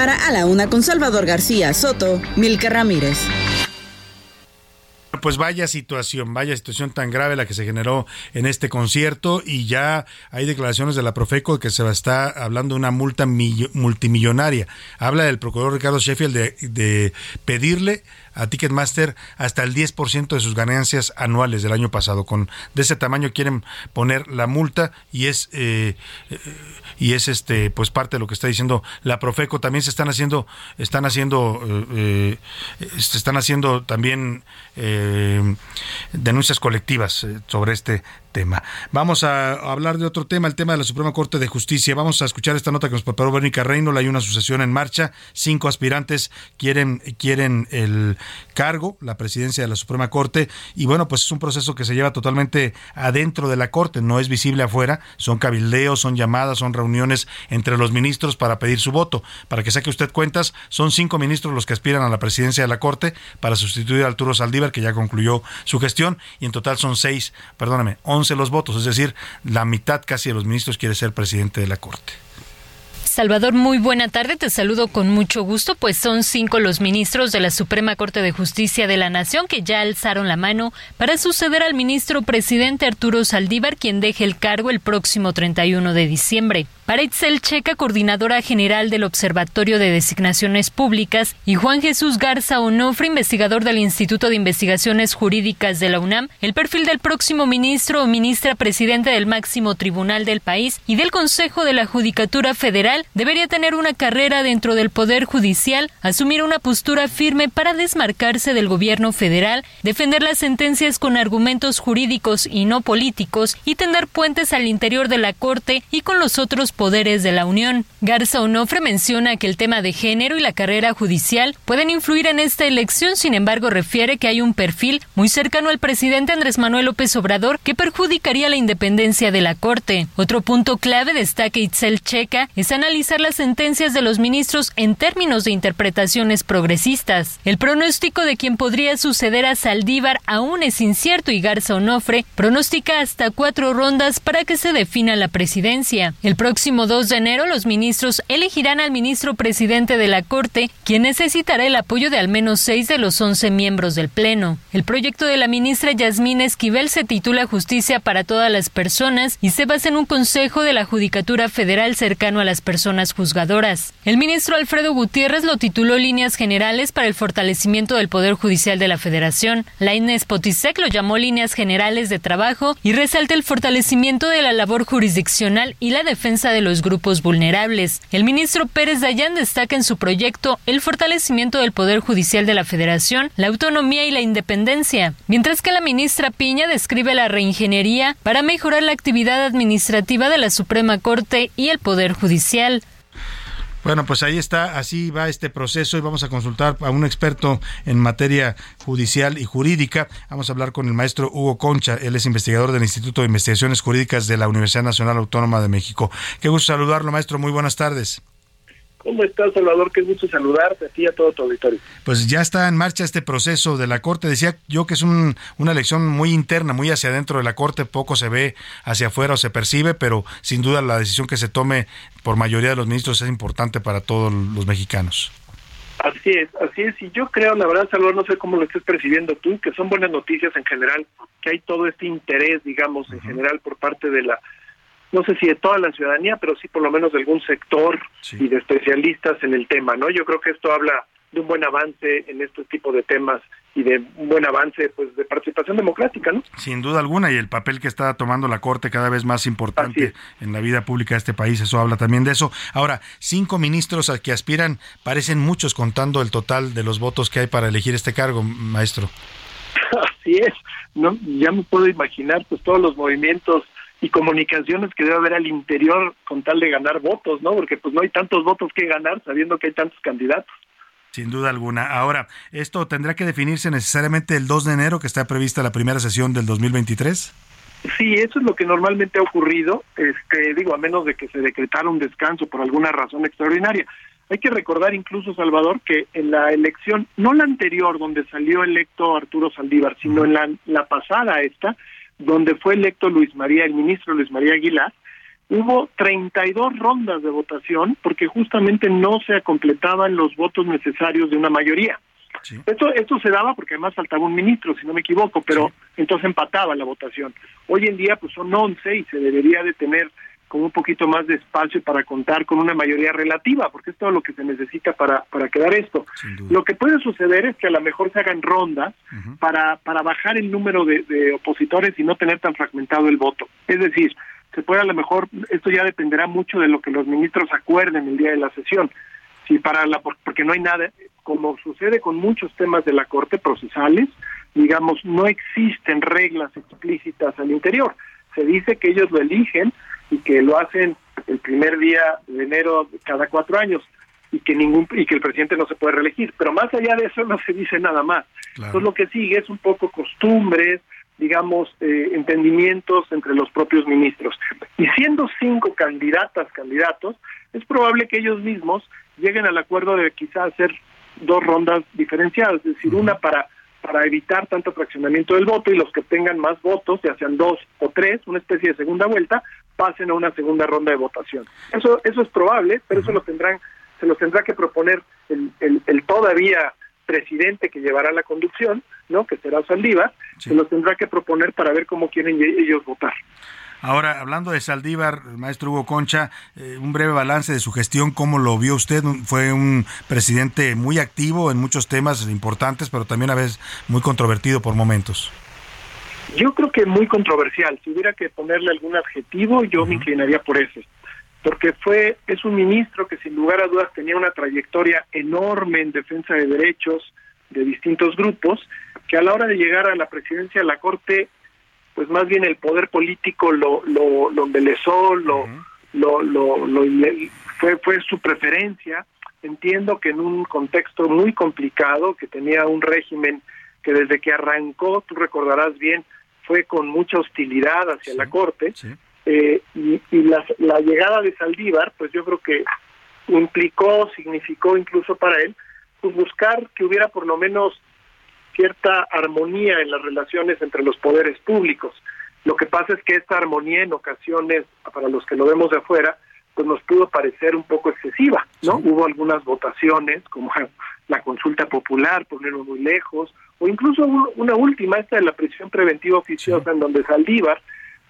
Para A la Una con Salvador García Soto, Milka Ramírez. Pues vaya situación, vaya situación tan grave la que se generó en este concierto y ya hay declaraciones de la Profeco que se estar hablando de una multa multimillonaria. Habla del procurador Ricardo Sheffield de, de pedirle a Ticketmaster hasta el 10% de sus ganancias anuales del año pasado. Con de ese tamaño quieren poner la multa y es eh, eh, y es este pues parte de lo que está diciendo la Profeco. También se están haciendo están haciendo eh, se están haciendo también denuncias colectivas sobre este tema. Vamos a hablar de otro tema, el tema de la Suprema Corte de Justicia. Vamos a escuchar esta nota que nos preparó Verónica Reino. Hay una sucesión en marcha. Cinco aspirantes quieren, quieren el cargo, la presidencia de la Suprema Corte. Y bueno, pues es un proceso que se lleva totalmente adentro de la Corte, no es visible afuera. Son cabildeos, son llamadas, son reuniones entre los ministros para pedir su voto. Para que saque usted cuentas, son cinco ministros los que aspiran a la presidencia de la Corte para sustituir a Arturo Saldívar, que ya concluyó su gestión. Y en total son seis, perdóname, los votos, es decir, la mitad casi de los ministros quiere ser presidente de la Corte. Salvador, muy buena tarde. Te saludo con mucho gusto, pues son cinco los ministros de la Suprema Corte de Justicia de la Nación que ya alzaron la mano para suceder al ministro presidente Arturo Saldívar, quien deje el cargo el próximo 31 de diciembre. Para Itzel Checa, coordinadora general del Observatorio de Designaciones Públicas, y Juan Jesús Garza Onofre, investigador del Instituto de Investigaciones Jurídicas de la UNAM, el perfil del próximo ministro o ministra presidente del máximo tribunal del país y del Consejo de la Judicatura Federal debería tener una carrera dentro del Poder Judicial, asumir una postura firme para desmarcarse del gobierno federal, defender las sentencias con argumentos jurídicos y no políticos y tender puentes al interior de la Corte y con los otros poderes de la Unión. Garza Onofre menciona que el tema de género y la carrera judicial pueden influir en esta elección, sin embargo refiere que hay un perfil muy cercano al presidente Andrés Manuel López Obrador que perjudicaría la independencia de la Corte. Otro punto clave, destaca Itzel Checa, es analizar las sentencias de los ministros en términos de interpretaciones progresistas. El pronóstico de quien podría suceder a Saldívar aún es incierto y Garza Onofre pronostica hasta cuatro rondas para que se defina la presidencia. El próximo próximo 2 de enero, los ministros elegirán al ministro presidente de la Corte, quien necesitará el apoyo de al menos seis de los once miembros del Pleno. El proyecto de la ministra Yasmín Esquivel se titula Justicia para todas las personas y se basa en un consejo de la Judicatura Federal cercano a las personas juzgadoras. El ministro Alfredo Gutiérrez lo tituló Líneas Generales para el fortalecimiento del Poder Judicial de la Federación. La Inés Potisek lo llamó Líneas Generales de Trabajo y resalta el fortalecimiento de la labor jurisdiccional y la defensa de los grupos vulnerables. El ministro Pérez Dayán destaca en su proyecto el fortalecimiento del Poder Judicial de la Federación, la autonomía y la independencia, mientras que la ministra Piña describe la reingeniería para mejorar la actividad administrativa de la Suprema Corte y el Poder Judicial. Bueno, pues ahí está, así va este proceso y vamos a consultar a un experto en materia judicial y jurídica. Vamos a hablar con el maestro Hugo Concha, él es investigador del Instituto de Investigaciones Jurídicas de la Universidad Nacional Autónoma de México. Qué gusto saludarlo, maestro, muy buenas tardes. ¿Cómo estás, Salvador? Qué gusto saludarte a ti y a todo tu auditorio. Pues ya está en marcha este proceso de la Corte. Decía yo que es una elección muy interna, muy hacia adentro de la Corte, poco se ve hacia afuera o se percibe, pero sin duda la decisión que se tome por mayoría de los ministros es importante para todos los mexicanos. Así es, así es. Y yo creo, la verdad, Salvador, no sé cómo lo estés percibiendo tú, que son buenas noticias en general, que hay todo este interés, digamos, en general por parte de la no sé si de toda la ciudadanía, pero sí por lo menos de algún sector y de especialistas en el tema, ¿no? Yo creo que esto habla de un buen avance en este tipo de temas y de un buen avance pues de participación democrática, ¿no? Sin duda alguna y el papel que está tomando la Corte cada vez más importante en la vida pública de este país, eso habla también de eso. Ahora, cinco ministros a que aspiran parecen muchos contando el total de los votos que hay para elegir este cargo, maestro. Así es, no ya me puedo imaginar pues todos los movimientos y comunicaciones que debe haber al interior con tal de ganar votos, ¿no? Porque pues no hay tantos votos que ganar sabiendo que hay tantos candidatos. Sin duda alguna. Ahora, ¿esto tendrá que definirse necesariamente el 2 de enero, que está prevista la primera sesión del 2023? Sí, eso es lo que normalmente ha ocurrido, este, digo, a menos de que se decretara un descanso por alguna razón extraordinaria. Hay que recordar incluso, Salvador, que en la elección, no la anterior, donde salió electo Arturo Saldívar, sino en la, la pasada esta, donde fue electo Luis María, el ministro Luis María Aguilar, hubo 32 rondas de votación porque justamente no se completaban los votos necesarios de una mayoría. Esto, esto se daba porque además faltaba un ministro, si no me equivoco, pero entonces empataba la votación. Hoy en día pues son 11 y se debería de tener con un poquito más de espacio para contar con una mayoría relativa, porque es todo lo que se necesita para, para quedar esto. Lo que puede suceder es que a lo mejor se hagan rondas para, para bajar el número de, de, opositores y no tener tan fragmentado el voto. Es decir, se puede a lo mejor, esto ya dependerá mucho de lo que los ministros acuerden el día de la sesión. Si para la, porque no hay nada, como sucede con muchos temas de la Corte procesales, digamos, no existen reglas explícitas al interior. Se dice que ellos lo eligen y que lo hacen el primer día de enero de cada cuatro años y que ningún y que el presidente no se puede reelegir. Pero más allá de eso no se dice nada más. Entonces lo que sigue es un poco costumbres digamos eh, entendimientos entre los propios ministros. Y siendo cinco candidatas candidatos es probable que ellos mismos lleguen al acuerdo de quizás hacer dos rondas diferenciadas es decir una para para evitar tanto fraccionamiento del voto y los que tengan más votos, ya sean dos o tres, una especie de segunda vuelta, pasen a una segunda ronda de votación. Eso eso es probable, pero eso lo tendrán se lo tendrá que proponer el, el, todavía presidente que llevará la conducción, ¿no? Que será Saldívar, se lo tendrá que proponer para ver cómo quieren ellos votar. Ahora, hablando de Saldívar, maestro Hugo Concha, eh, un breve balance de su gestión, ¿cómo lo vio usted? Fue un presidente muy activo en muchos temas importantes, pero también a veces muy controvertido por momentos. Yo creo que muy controversial. Si hubiera que ponerle algún adjetivo, yo me inclinaría por ese. Porque fue, es un ministro que sin lugar a dudas tenía una trayectoria enorme en defensa de derechos de distintos grupos, que a la hora de llegar a la presidencia de la Corte pues más bien el poder político lo lo, lo embelezó, lo, lo, lo, fue, fue su preferencia. Entiendo que en un contexto muy complicado, que tenía un régimen que desde que arrancó, tú recordarás bien, fue con mucha hostilidad hacia la Corte, eh, y, y la, la llegada de Saldívar, pues yo creo que implicó, significó incluso para él, pues buscar que hubiera por lo menos cierta armonía en las relaciones entre los poderes públicos. Lo que pasa es que esta armonía en ocasiones, para los que lo vemos de afuera, pues nos pudo parecer un poco excesiva, ¿no? Hubo algunas votaciones, como la consulta popular, ponerlo muy lejos, o incluso una última, esta de la prisión preventiva oficiosa, en donde Saldívar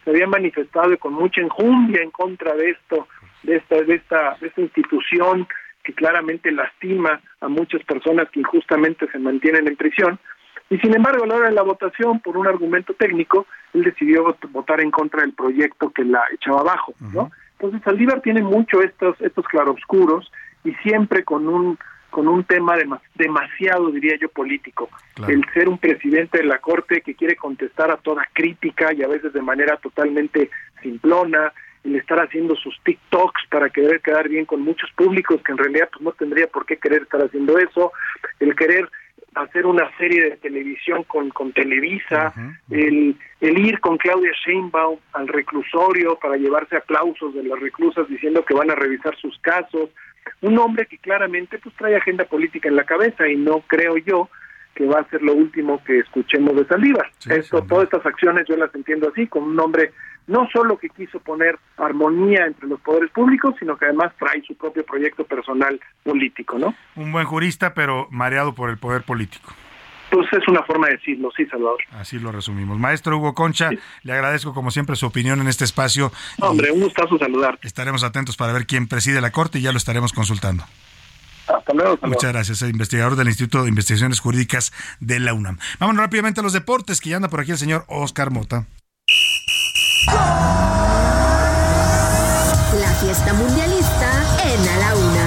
se había manifestado con mucha enjundia en contra de esto, de esta, de esta, de esta institución que claramente lastima a muchas personas que injustamente se mantienen en prisión. Y sin embargo, a la hora de la votación, por un argumento técnico, él decidió votar en contra del proyecto que la echaba abajo, ¿no? Entonces Saldívar tiene mucho estos, estos claroscuros y siempre con un con un tema demasiado, diría yo, político. El ser un presidente de la Corte que quiere contestar a toda crítica y a veces de manera totalmente simplona, el estar haciendo sus TikToks para querer quedar bien con muchos públicos que en realidad pues no tendría por qué querer estar haciendo eso, el querer hacer una serie de televisión con, con Televisa, el, el ir con Claudia Sheinbaum al reclusorio para llevarse aplausos de las reclusas diciendo que van a revisar sus casos, un hombre que claramente pues trae agenda política en la cabeza y no creo yo que va a ser lo último que escuchemos de Saldívar. Esto, todas estas acciones yo las entiendo así, como un hombre no solo que quiso poner armonía entre los poderes públicos, sino que además trae su propio proyecto personal político, ¿no? Un buen jurista, pero mareado por el poder político. Pues es una forma de decirlo, sí, Salvador. Así lo resumimos. Maestro Hugo Concha, le agradezco como siempre su opinión en este espacio. hombre, un gustazo saludar. Estaremos atentos para ver quién preside la Corte y ya lo estaremos consultando. Hasta luego. Muchas gracias, investigador del Instituto de Investigaciones Jurídicas de la UNAM. Vámonos rápidamente a los deportes, que ya anda por aquí el señor Oscar Mota. La fiesta mundialista en A la Una.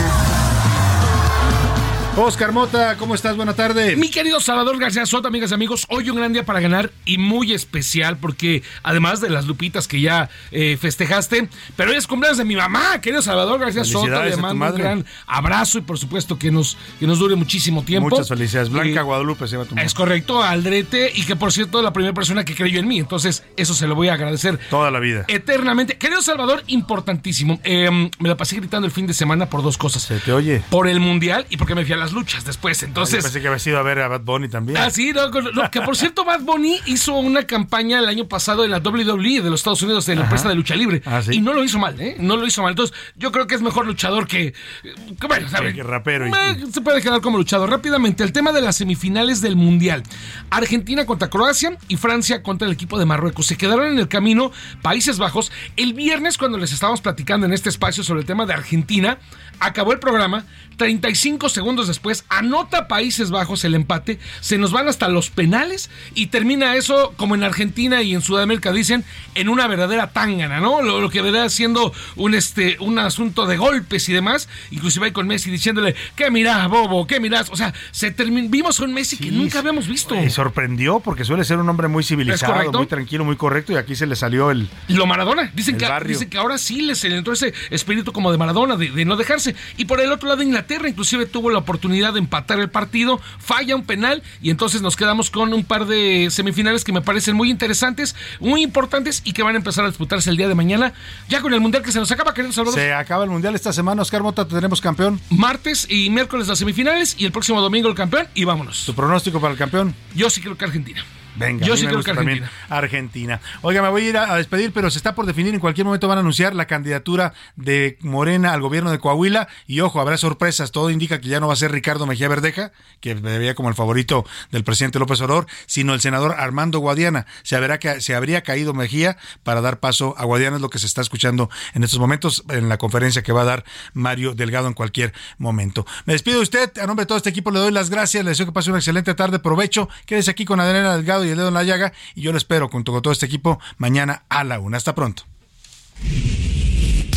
Oscar Mota, ¿cómo estás? Buena tarde. Mi querido Salvador García Soto, amigas y amigos, hoy un gran día para ganar y muy especial porque además de las lupitas que ya eh, festejaste, pero hoy es cumpleaños de mi mamá, querido Salvador García Soto, le mando un gran abrazo y por supuesto que nos, que nos dure muchísimo tiempo. Muchas felicidades. Blanca eh, Guadalupe se llama tu mamá. Es correcto, Aldrete y que por cierto es la primera persona que creyó en mí, entonces eso se lo voy a agradecer. Toda la vida. Eternamente. Querido Salvador, importantísimo. Em, me la pasé gritando el fin de semana por dos cosas. Se te oye. Por el Mundial y porque me fui a las luchas después. Entonces. pensé que había sido a ver a Bad Bunny también. Ah, sí, no, que por cierto, Bad Bunny hizo una campaña el año pasado en la WWE de los Estados Unidos, en la empresa de lucha libre. Ah, y no lo hizo mal, ¿eh? No lo hizo mal. Entonces, yo creo que es mejor luchador que. que bueno, ¿sabes? Que rapero. Se puede quedar como luchador. Rápidamente, el tema de las semifinales del Mundial. Argentina contra Croacia y Francia contra el equipo de Marruecos. Se quedaron en el camino Países Bajos. El viernes, cuando les estábamos platicando en este espacio sobre el tema de Argentina, acabó el programa. 35 segundos después, anota Países Bajos el empate, se nos van hasta los penales y termina eso, como en Argentina y en Sudamérica dicen, en una verdadera tángana, ¿no? Lo, que vendrá siendo un, este, un asunto de golpes y demás, inclusive hay con Messi diciéndole, ¿qué mirás, bobo? ¿Qué mirás? O sea, se vimos a un Messi que nunca habíamos visto. Y sorprendió porque suele ser un hombre muy civilizado, muy tranquilo, muy correcto y aquí se le salió el... Lo Maradona, dicen, que, dicen que ahora sí les entró ese espíritu como de Maradona, de, no dejarse. Y por el otro lado, Inglaterra inclusive tuvo la oportunidad de empatar el partido, falla un penal y entonces nos quedamos con un par de semifinales que me parecen muy interesantes, muy importantes y que van a empezar a disputarse el día de mañana, ya con el Mundial que se nos acaba, querido Salvador. Se acaba el Mundial esta semana, Oscar Mota, tenemos campeón. Martes y miércoles las semifinales y el próximo domingo el campeón y vámonos. ¿Tu pronóstico para el campeón? Yo sí creo que Argentina. Venga, yo sí creo que Argentina. Argentina. Oiga, me voy a ir a, despedir, pero se está por definir. En cualquier momento van a anunciar la candidatura de Morena al gobierno de Coahuila. Y ojo, habrá sorpresas. Todo indica que ya no va a ser Ricardo Mejía Verdeja, que me veía como el favorito del presidente López Obrador, sino el senador Armando Guadiana. Se, verá que, se habría caído Mejía para dar paso a Guadiana, es lo que se está escuchando en estos momentos en la conferencia que va a dar Mario Delgado en cualquier momento. Me despido de usted. A nombre de todo este equipo le doy las gracias. Le deseo que pase una excelente tarde. Provecho. Quédese aquí con Adriana Delgado y el dedo en la llaga. Y yo lo espero junto con todo este equipo mañana a la una. Hasta pronto.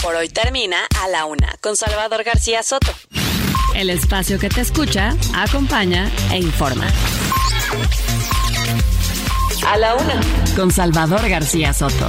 Por hoy termina a la una con Salvador García Soto. El espacio que te escucha, acompaña e informa. A la una con Salvador García Soto.